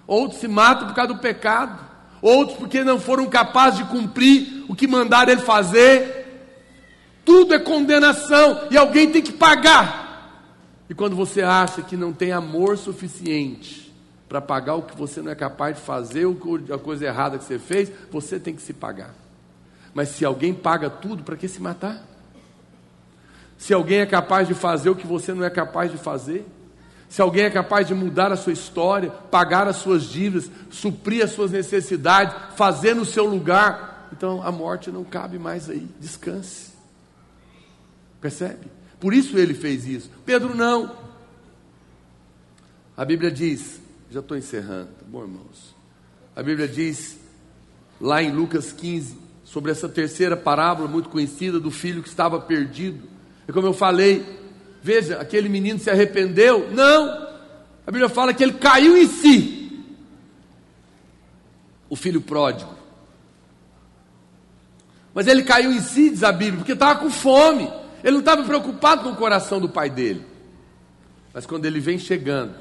Speaker 2: Outros se matam por causa do pecado, outros porque não foram capazes de cumprir o que mandaram ele fazer. Tudo é condenação e alguém tem que pagar. E quando você acha que não tem amor suficiente para pagar o que você não é capaz de fazer, a coisa errada que você fez, você tem que se pagar. Mas se alguém paga tudo, para que se matar? Se alguém é capaz de fazer o que você não é capaz de fazer, se alguém é capaz de mudar a sua história, pagar as suas dívidas, suprir as suas necessidades, fazer no seu lugar, então a morte não cabe mais aí. Descanse. Percebe? Por isso ele fez isso. Pedro não. A Bíblia diz, já estou encerrando, tá bom, irmãos? A Bíblia diz, lá em Lucas 15, sobre essa terceira parábola muito conhecida do filho que estava perdido. E como eu falei, veja, aquele menino se arrependeu? Não. A Bíblia fala que ele caiu em si. O filho pródigo. Mas ele caiu em si, diz a Bíblia, porque estava com fome. Ele não estava preocupado com o coração do pai dele. Mas quando ele vem chegando,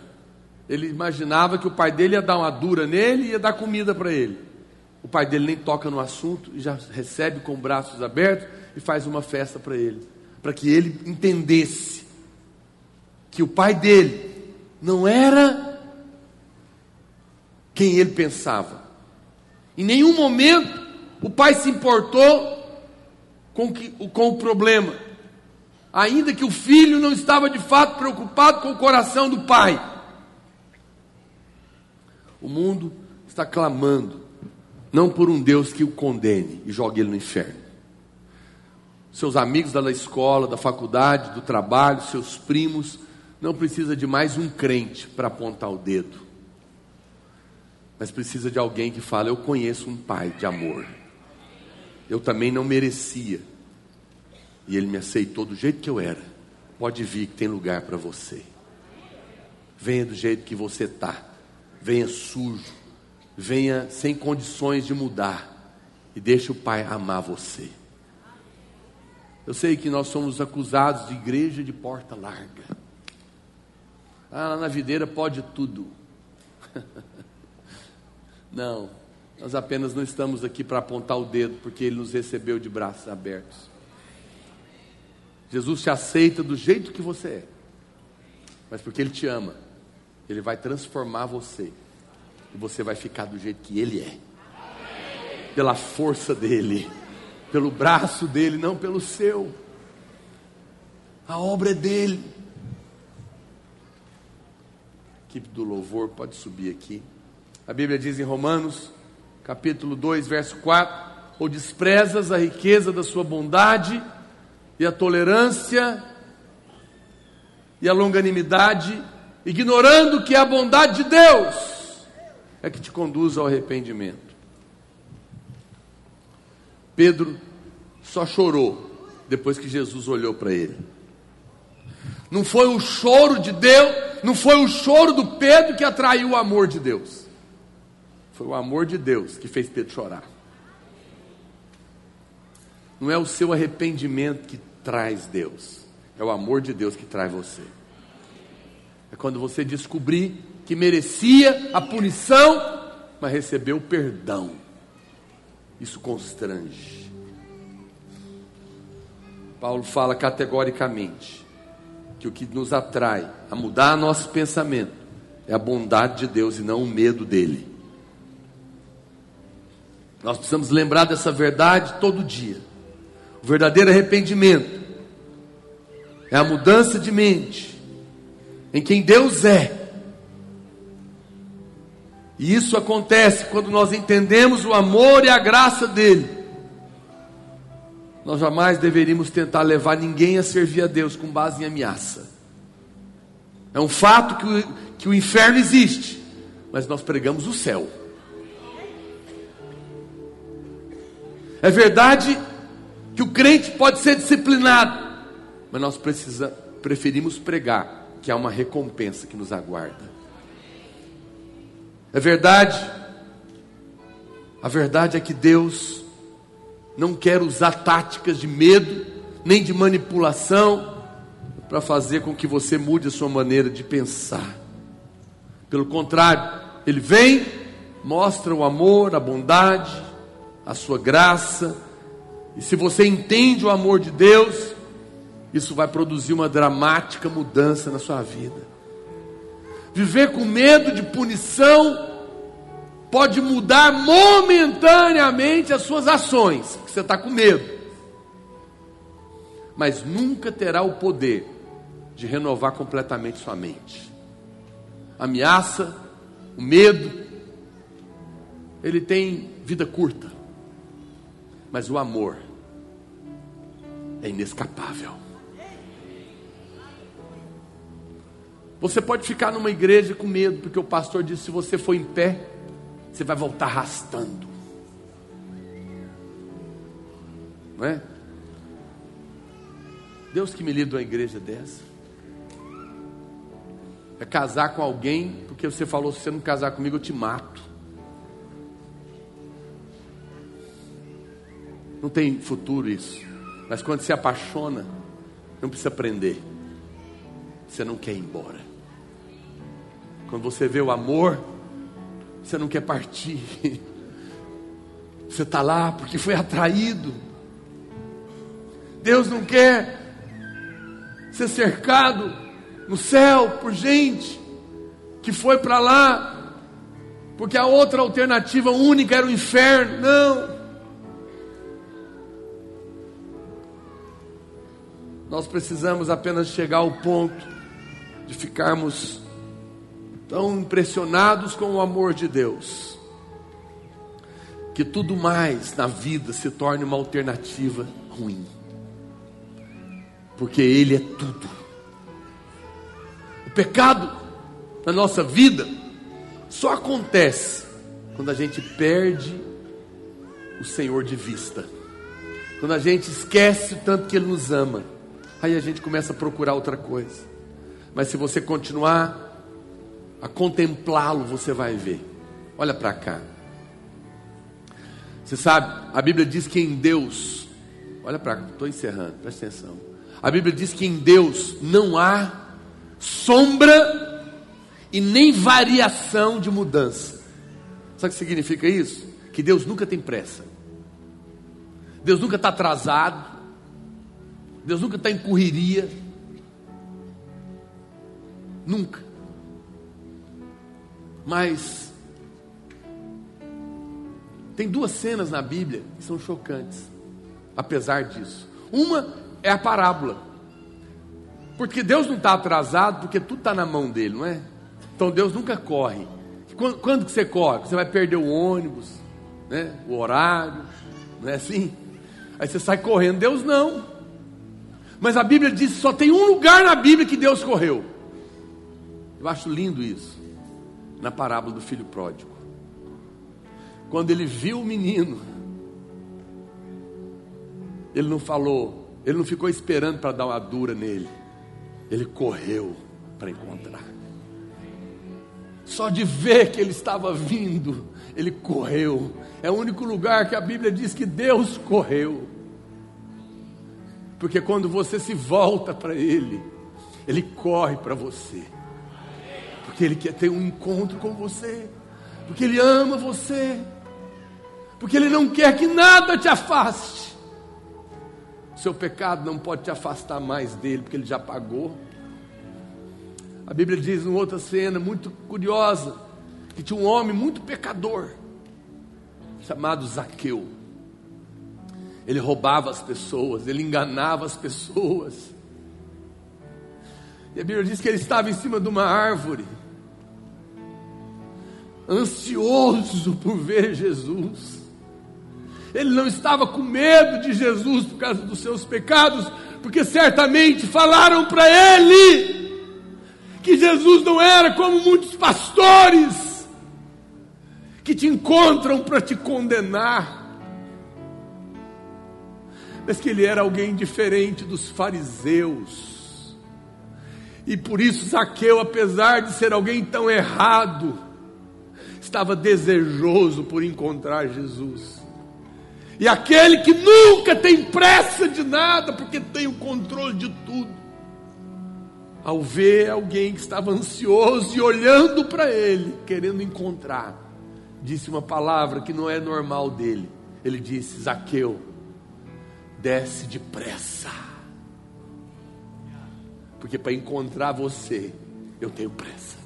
Speaker 2: ele imaginava que o pai dele ia dar uma dura nele e ia dar comida para ele. O pai dele nem toca no assunto e já recebe com braços abertos e faz uma festa para ele, para que ele entendesse que o pai dele não era quem ele pensava. Em nenhum momento o pai se importou com, que, com o problema ainda que o filho não estava de fato preocupado com o coração do pai. O mundo está clamando, não por um Deus que o condene e jogue ele no inferno. Seus amigos da escola, da faculdade, do trabalho, seus primos, não precisa de mais um crente para apontar o dedo. Mas precisa de alguém que fala: Eu conheço um pai de amor. Eu também não merecia e ele me aceitou do jeito que eu era. Pode vir que tem lugar para você. Venha do jeito que você está. Venha sujo. Venha sem condições de mudar. E deixe o Pai amar você. Eu sei que nós somos acusados de igreja de porta larga. Ah, na videira pode tudo. não, nós apenas não estamos aqui para apontar o dedo, porque Ele nos recebeu de braços abertos. Jesus te aceita do jeito que você é, mas porque Ele te ama, Ele vai transformar você, e você vai ficar do jeito que Ele é, pela força dEle, pelo braço dEle, não pelo seu. A obra é dEle. Equipe do louvor, pode subir aqui. A Bíblia diz em Romanos, capítulo 2, verso 4: Ou desprezas a riqueza da sua bondade, e a tolerância e a longanimidade, ignorando que a bondade de Deus é que te conduz ao arrependimento. Pedro só chorou depois que Jesus olhou para ele. Não foi o choro de Deus, não foi o choro do Pedro que atraiu o amor de Deus. Foi o amor de Deus que fez Pedro chorar. Não é o seu arrependimento que traz Deus. É o amor de Deus que traz você. É quando você descobrir que merecia a punição, mas recebeu o perdão. Isso constrange. Paulo fala categoricamente que o que nos atrai a mudar nosso pensamento é a bondade de Deus e não o medo dele. Nós precisamos lembrar dessa verdade todo dia. O verdadeiro arrependimento é a mudança de mente em quem Deus é. E isso acontece quando nós entendemos o amor e a graça dele. Nós jamais deveríamos tentar levar ninguém a servir a Deus com base em ameaça. É um fato que o, que o inferno existe, mas nós pregamos o céu. É verdade que o crente pode ser disciplinado, mas nós precisa, preferimos pregar que há uma recompensa que nos aguarda. É verdade, a verdade é que Deus não quer usar táticas de medo, nem de manipulação, para fazer com que você mude a sua maneira de pensar. Pelo contrário, Ele vem, mostra o amor, a bondade, a sua graça, e se você entende o amor de Deus, isso vai produzir uma dramática mudança na sua vida. Viver com medo de punição pode mudar momentaneamente as suas ações, porque você está com medo, mas nunca terá o poder de renovar completamente sua mente. A ameaça, o medo, ele tem vida curta, mas o amor é inescapável. Você pode ficar numa igreja com medo, porque o pastor disse: se você for em pé, você vai voltar arrastando. Não é? Deus que me livre de uma igreja dessa. É casar com alguém, porque você falou: se você não casar comigo, eu te mato. Não tem futuro isso. Mas quando se apaixona, não precisa prender. Você não quer ir embora. Quando você vê o amor, você não quer partir. Você está lá porque foi atraído. Deus não quer ser cercado no céu por gente que foi para lá porque a outra alternativa única era o inferno. Não. Nós precisamos apenas chegar ao ponto de ficarmos tão impressionados com o amor de Deus, que tudo mais na vida se torne uma alternativa ruim, porque Ele é tudo. O pecado na nossa vida só acontece quando a gente perde o Senhor de vista, quando a gente esquece o tanto que Ele nos ama, aí a gente começa a procurar outra coisa. Mas se você continuar a contemplá-lo, você vai ver. Olha para cá. Você sabe, a Bíblia diz que em Deus, olha para cá, estou encerrando, presta atenção. A Bíblia diz que em Deus não há sombra e nem variação de mudança. Sabe o que significa isso? Que Deus nunca tem pressa. Deus nunca está atrasado. Deus nunca está em correria. Nunca. Mas tem duas cenas na Bíblia que são chocantes, apesar disso. Uma é a parábola, porque Deus não está atrasado, porque tudo está na mão dele, não é? Então Deus nunca corre. Quando, quando que você corre? Você vai perder o ônibus, né? o horário, não é assim? Aí você sai correndo, Deus não. Mas a Bíblia diz que só tem um lugar na Bíblia que Deus correu. Eu acho lindo isso na parábola do filho pródigo. Quando ele viu o menino, ele não falou, ele não ficou esperando para dar uma dura nele, ele correu para encontrar. Só de ver que ele estava vindo, ele correu. É o único lugar que a Bíblia diz que Deus correu. Porque quando você se volta para Ele, Ele corre para você porque Ele quer ter um encontro com você, porque Ele ama você, porque Ele não quer que nada te afaste. Seu pecado não pode te afastar mais dele, porque Ele já pagou. A Bíblia diz em outra cena muito curiosa que tinha um homem muito pecador chamado Zaqueu. Ele roubava as pessoas, ele enganava as pessoas. E a Bíblia diz que ele estava em cima de uma árvore ansioso por ver Jesus. Ele não estava com medo de Jesus por causa dos seus pecados, porque certamente falaram para ele. que Jesus não era como muitos pastores que te encontram para te condenar, mas que ele era alguém diferente dos fariseus. E por isso Zaqueu, apesar de ser alguém tão errado, estava desejoso por encontrar Jesus. E aquele que nunca tem pressa de nada, porque tem o controle de tudo, ao ver alguém que estava ansioso e olhando para ele, querendo encontrar, disse uma palavra que não é normal dele. Ele disse: Zaqueu, desce depressa, porque para encontrar você, eu tenho pressa.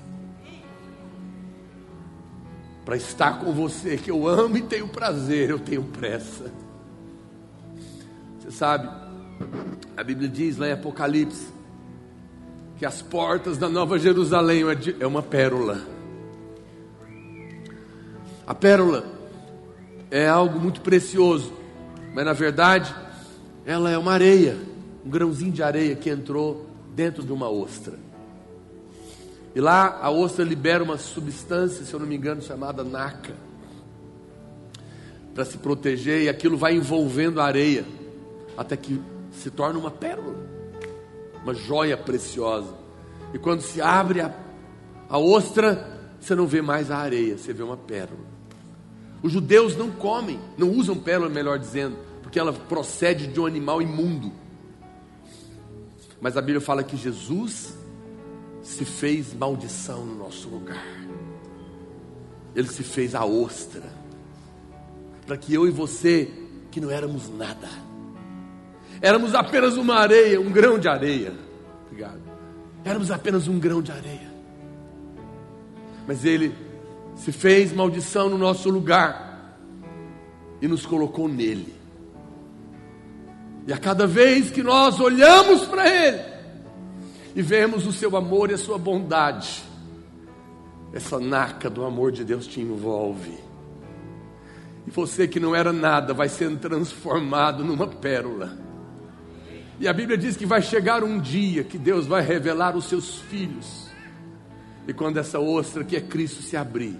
Speaker 2: Para estar com você, que eu amo e tenho prazer, eu tenho pressa. Você sabe, a Bíblia diz lá em Apocalipse, que as portas da Nova Jerusalém é, é uma pérola. A pérola é algo muito precioso, mas na verdade ela é uma areia, um grãozinho de areia que entrou dentro de uma ostra. E lá a ostra libera uma substância, se eu não me engano, chamada naca, para se proteger, e aquilo vai envolvendo a areia, até que se torna uma pérola, uma joia preciosa. E quando se abre a, a ostra, você não vê mais a areia, você vê uma pérola. Os judeus não comem, não usam pérola, melhor dizendo, porque ela procede de um animal imundo. Mas a Bíblia fala que Jesus se fez maldição no nosso lugar. Ele se fez a ostra, para que eu e você, que não éramos nada, éramos apenas uma areia, um grão de areia. Obrigado. Éramos apenas um grão de areia. Mas ele se fez maldição no nosso lugar e nos colocou nele. E a cada vez que nós olhamos para Ele e vemos o seu amor e a sua bondade, essa naca do amor de Deus te envolve. E você que não era nada vai sendo transformado numa pérola. E a Bíblia diz que vai chegar um dia que Deus vai revelar os seus filhos. E quando essa ostra que é Cristo se abrir,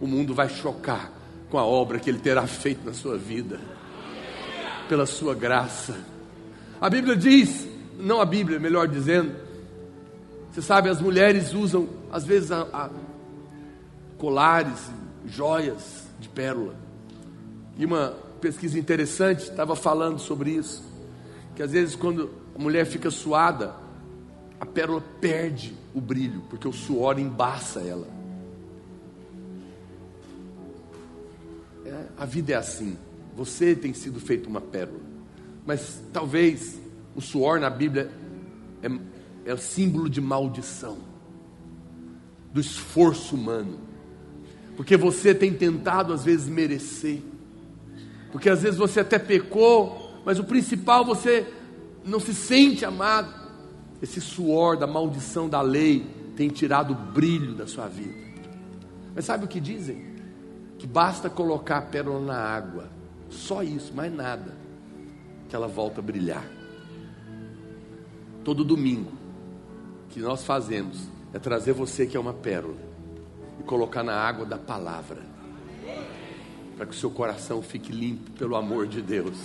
Speaker 2: o mundo vai chocar com a obra que Ele terá feito na sua vida, pela sua graça. A Bíblia diz, não a Bíblia, melhor dizendo, você sabe, as mulheres usam, às vezes, a, a colares, joias de pérola. E uma pesquisa interessante estava falando sobre isso. Que às vezes, quando a mulher fica suada, a pérola perde o brilho, porque o suor embaça ela. É, a vida é assim. Você tem sido feito uma pérola. Mas talvez o suor na Bíblia é, é o símbolo de maldição, do esforço humano. Porque você tem tentado às vezes merecer. Porque às vezes você até pecou, mas o principal você não se sente amado. Esse suor da maldição da lei tem tirado o brilho da sua vida. Mas sabe o que dizem? que basta colocar a pérola na água, só isso, mais nada, que ela volta a brilhar. Todo domingo, que nós fazemos é trazer você que é uma pérola e colocar na água da palavra, para que o seu coração fique limpo pelo amor de Deus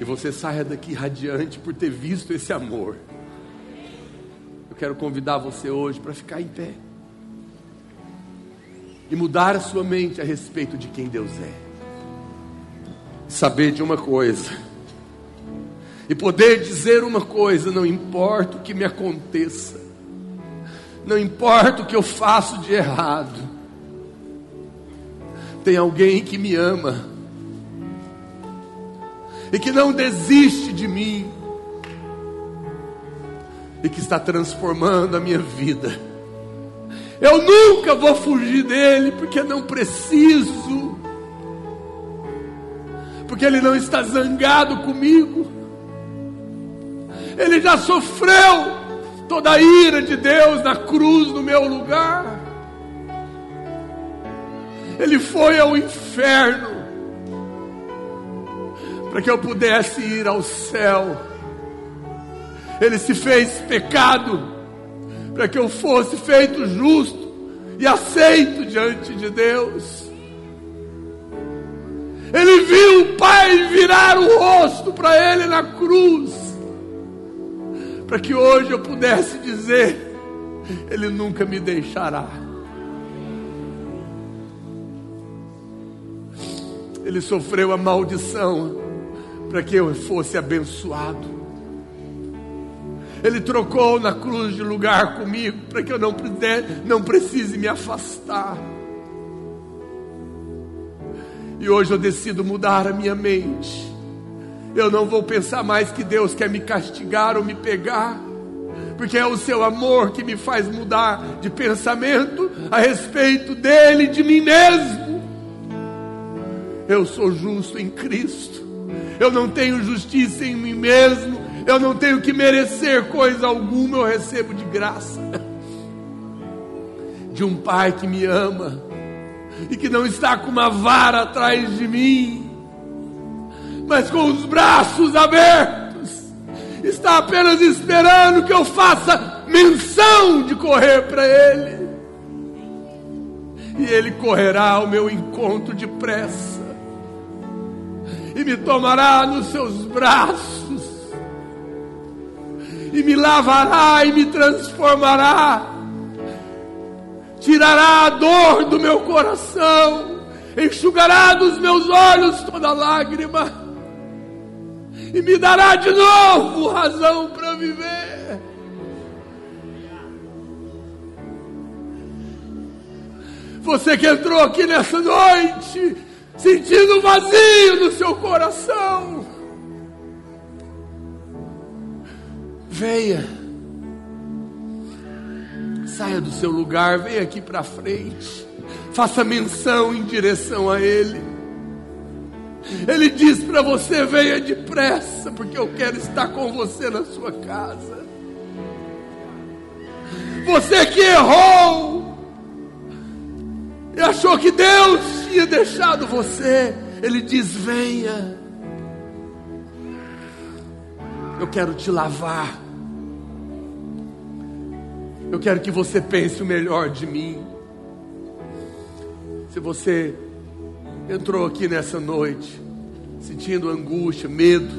Speaker 2: e você saia daqui radiante por ter visto esse amor. Eu quero convidar você hoje para ficar em pé e mudar a sua mente a respeito de quem Deus é. Saber de uma coisa. E poder dizer uma coisa: não importa o que me aconteça, não importa o que eu faço de errado, tem alguém que me ama. E que não desiste de mim. E que está transformando a minha vida. Eu nunca vou fugir dele, porque não preciso. Porque ele não está zangado comigo. Ele já sofreu toda a ira de Deus na cruz no meu lugar. Ele foi ao inferno para que eu pudesse ir ao céu. Ele se fez pecado para que eu fosse feito justo e aceito diante de Deus. Ele viu o Pai virar o rosto para ele na cruz, para que hoje eu pudesse dizer: Ele nunca me deixará. Ele sofreu a maldição para que eu fosse abençoado. Ele trocou na cruz de lugar comigo para que eu não, não precise me afastar. E hoje eu decido mudar a minha mente. Eu não vou pensar mais que Deus quer me castigar ou me pegar, porque é o seu amor que me faz mudar de pensamento a respeito dele e de mim mesmo. Eu sou justo em Cristo, eu não tenho justiça em mim mesmo, eu não tenho que merecer coisa alguma, eu recebo de graça de um Pai que me ama e que não está com uma vara atrás de mim, mas com os braços abertos, está apenas esperando que eu faça menção de correr para Ele, e Ele correrá ao meu encontro depressa, e me tomará nos seus braços, e me lavará e me transformará tirará a dor do meu coração, enxugará dos meus olhos toda lágrima, e me dará de novo razão para viver. Você que entrou aqui nessa noite, sentindo vazio no seu coração, venha Saia do seu lugar, venha aqui para frente. Faça menção em direção a Ele. Ele diz para você: venha depressa, porque eu quero estar com você na sua casa. Você que errou e achou que Deus tinha deixado você, Ele diz: venha. Eu quero te lavar eu quero que você pense o melhor de mim. Se você entrou aqui nessa noite sentindo angústia, medo,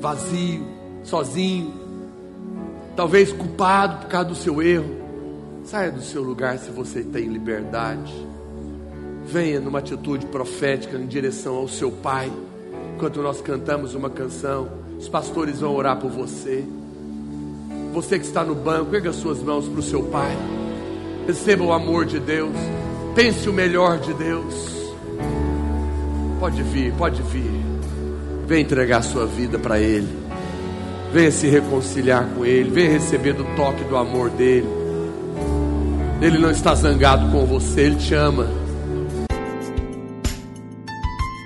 Speaker 2: vazio, sozinho, talvez culpado por causa do seu erro, saia do seu lugar se você tem liberdade. Venha numa atitude profética em direção ao seu Pai. Enquanto nós cantamos uma canção, os pastores vão orar por você. Você que está no banco, erga suas mãos para o seu Pai. Receba o amor de Deus. Pense o melhor de Deus. Pode vir, pode vir. Vem entregar sua vida para Ele. Venha se reconciliar com Ele. Venha receber do toque do amor dEle. Ele não está zangado com você, Ele te ama.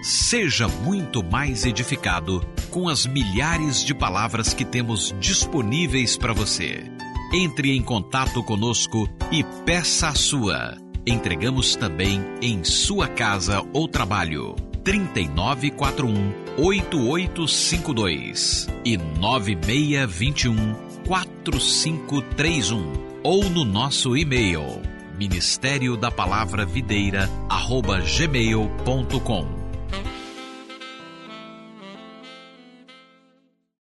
Speaker 1: Seja muito mais edificado com as milhares de palavras que temos disponíveis para você. Entre em contato conosco e peça a sua. Entregamos também em sua casa ou trabalho. 3941 8852 e 9621 4531 ou no nosso e-mail ministério da palavra videira arroba gmail.com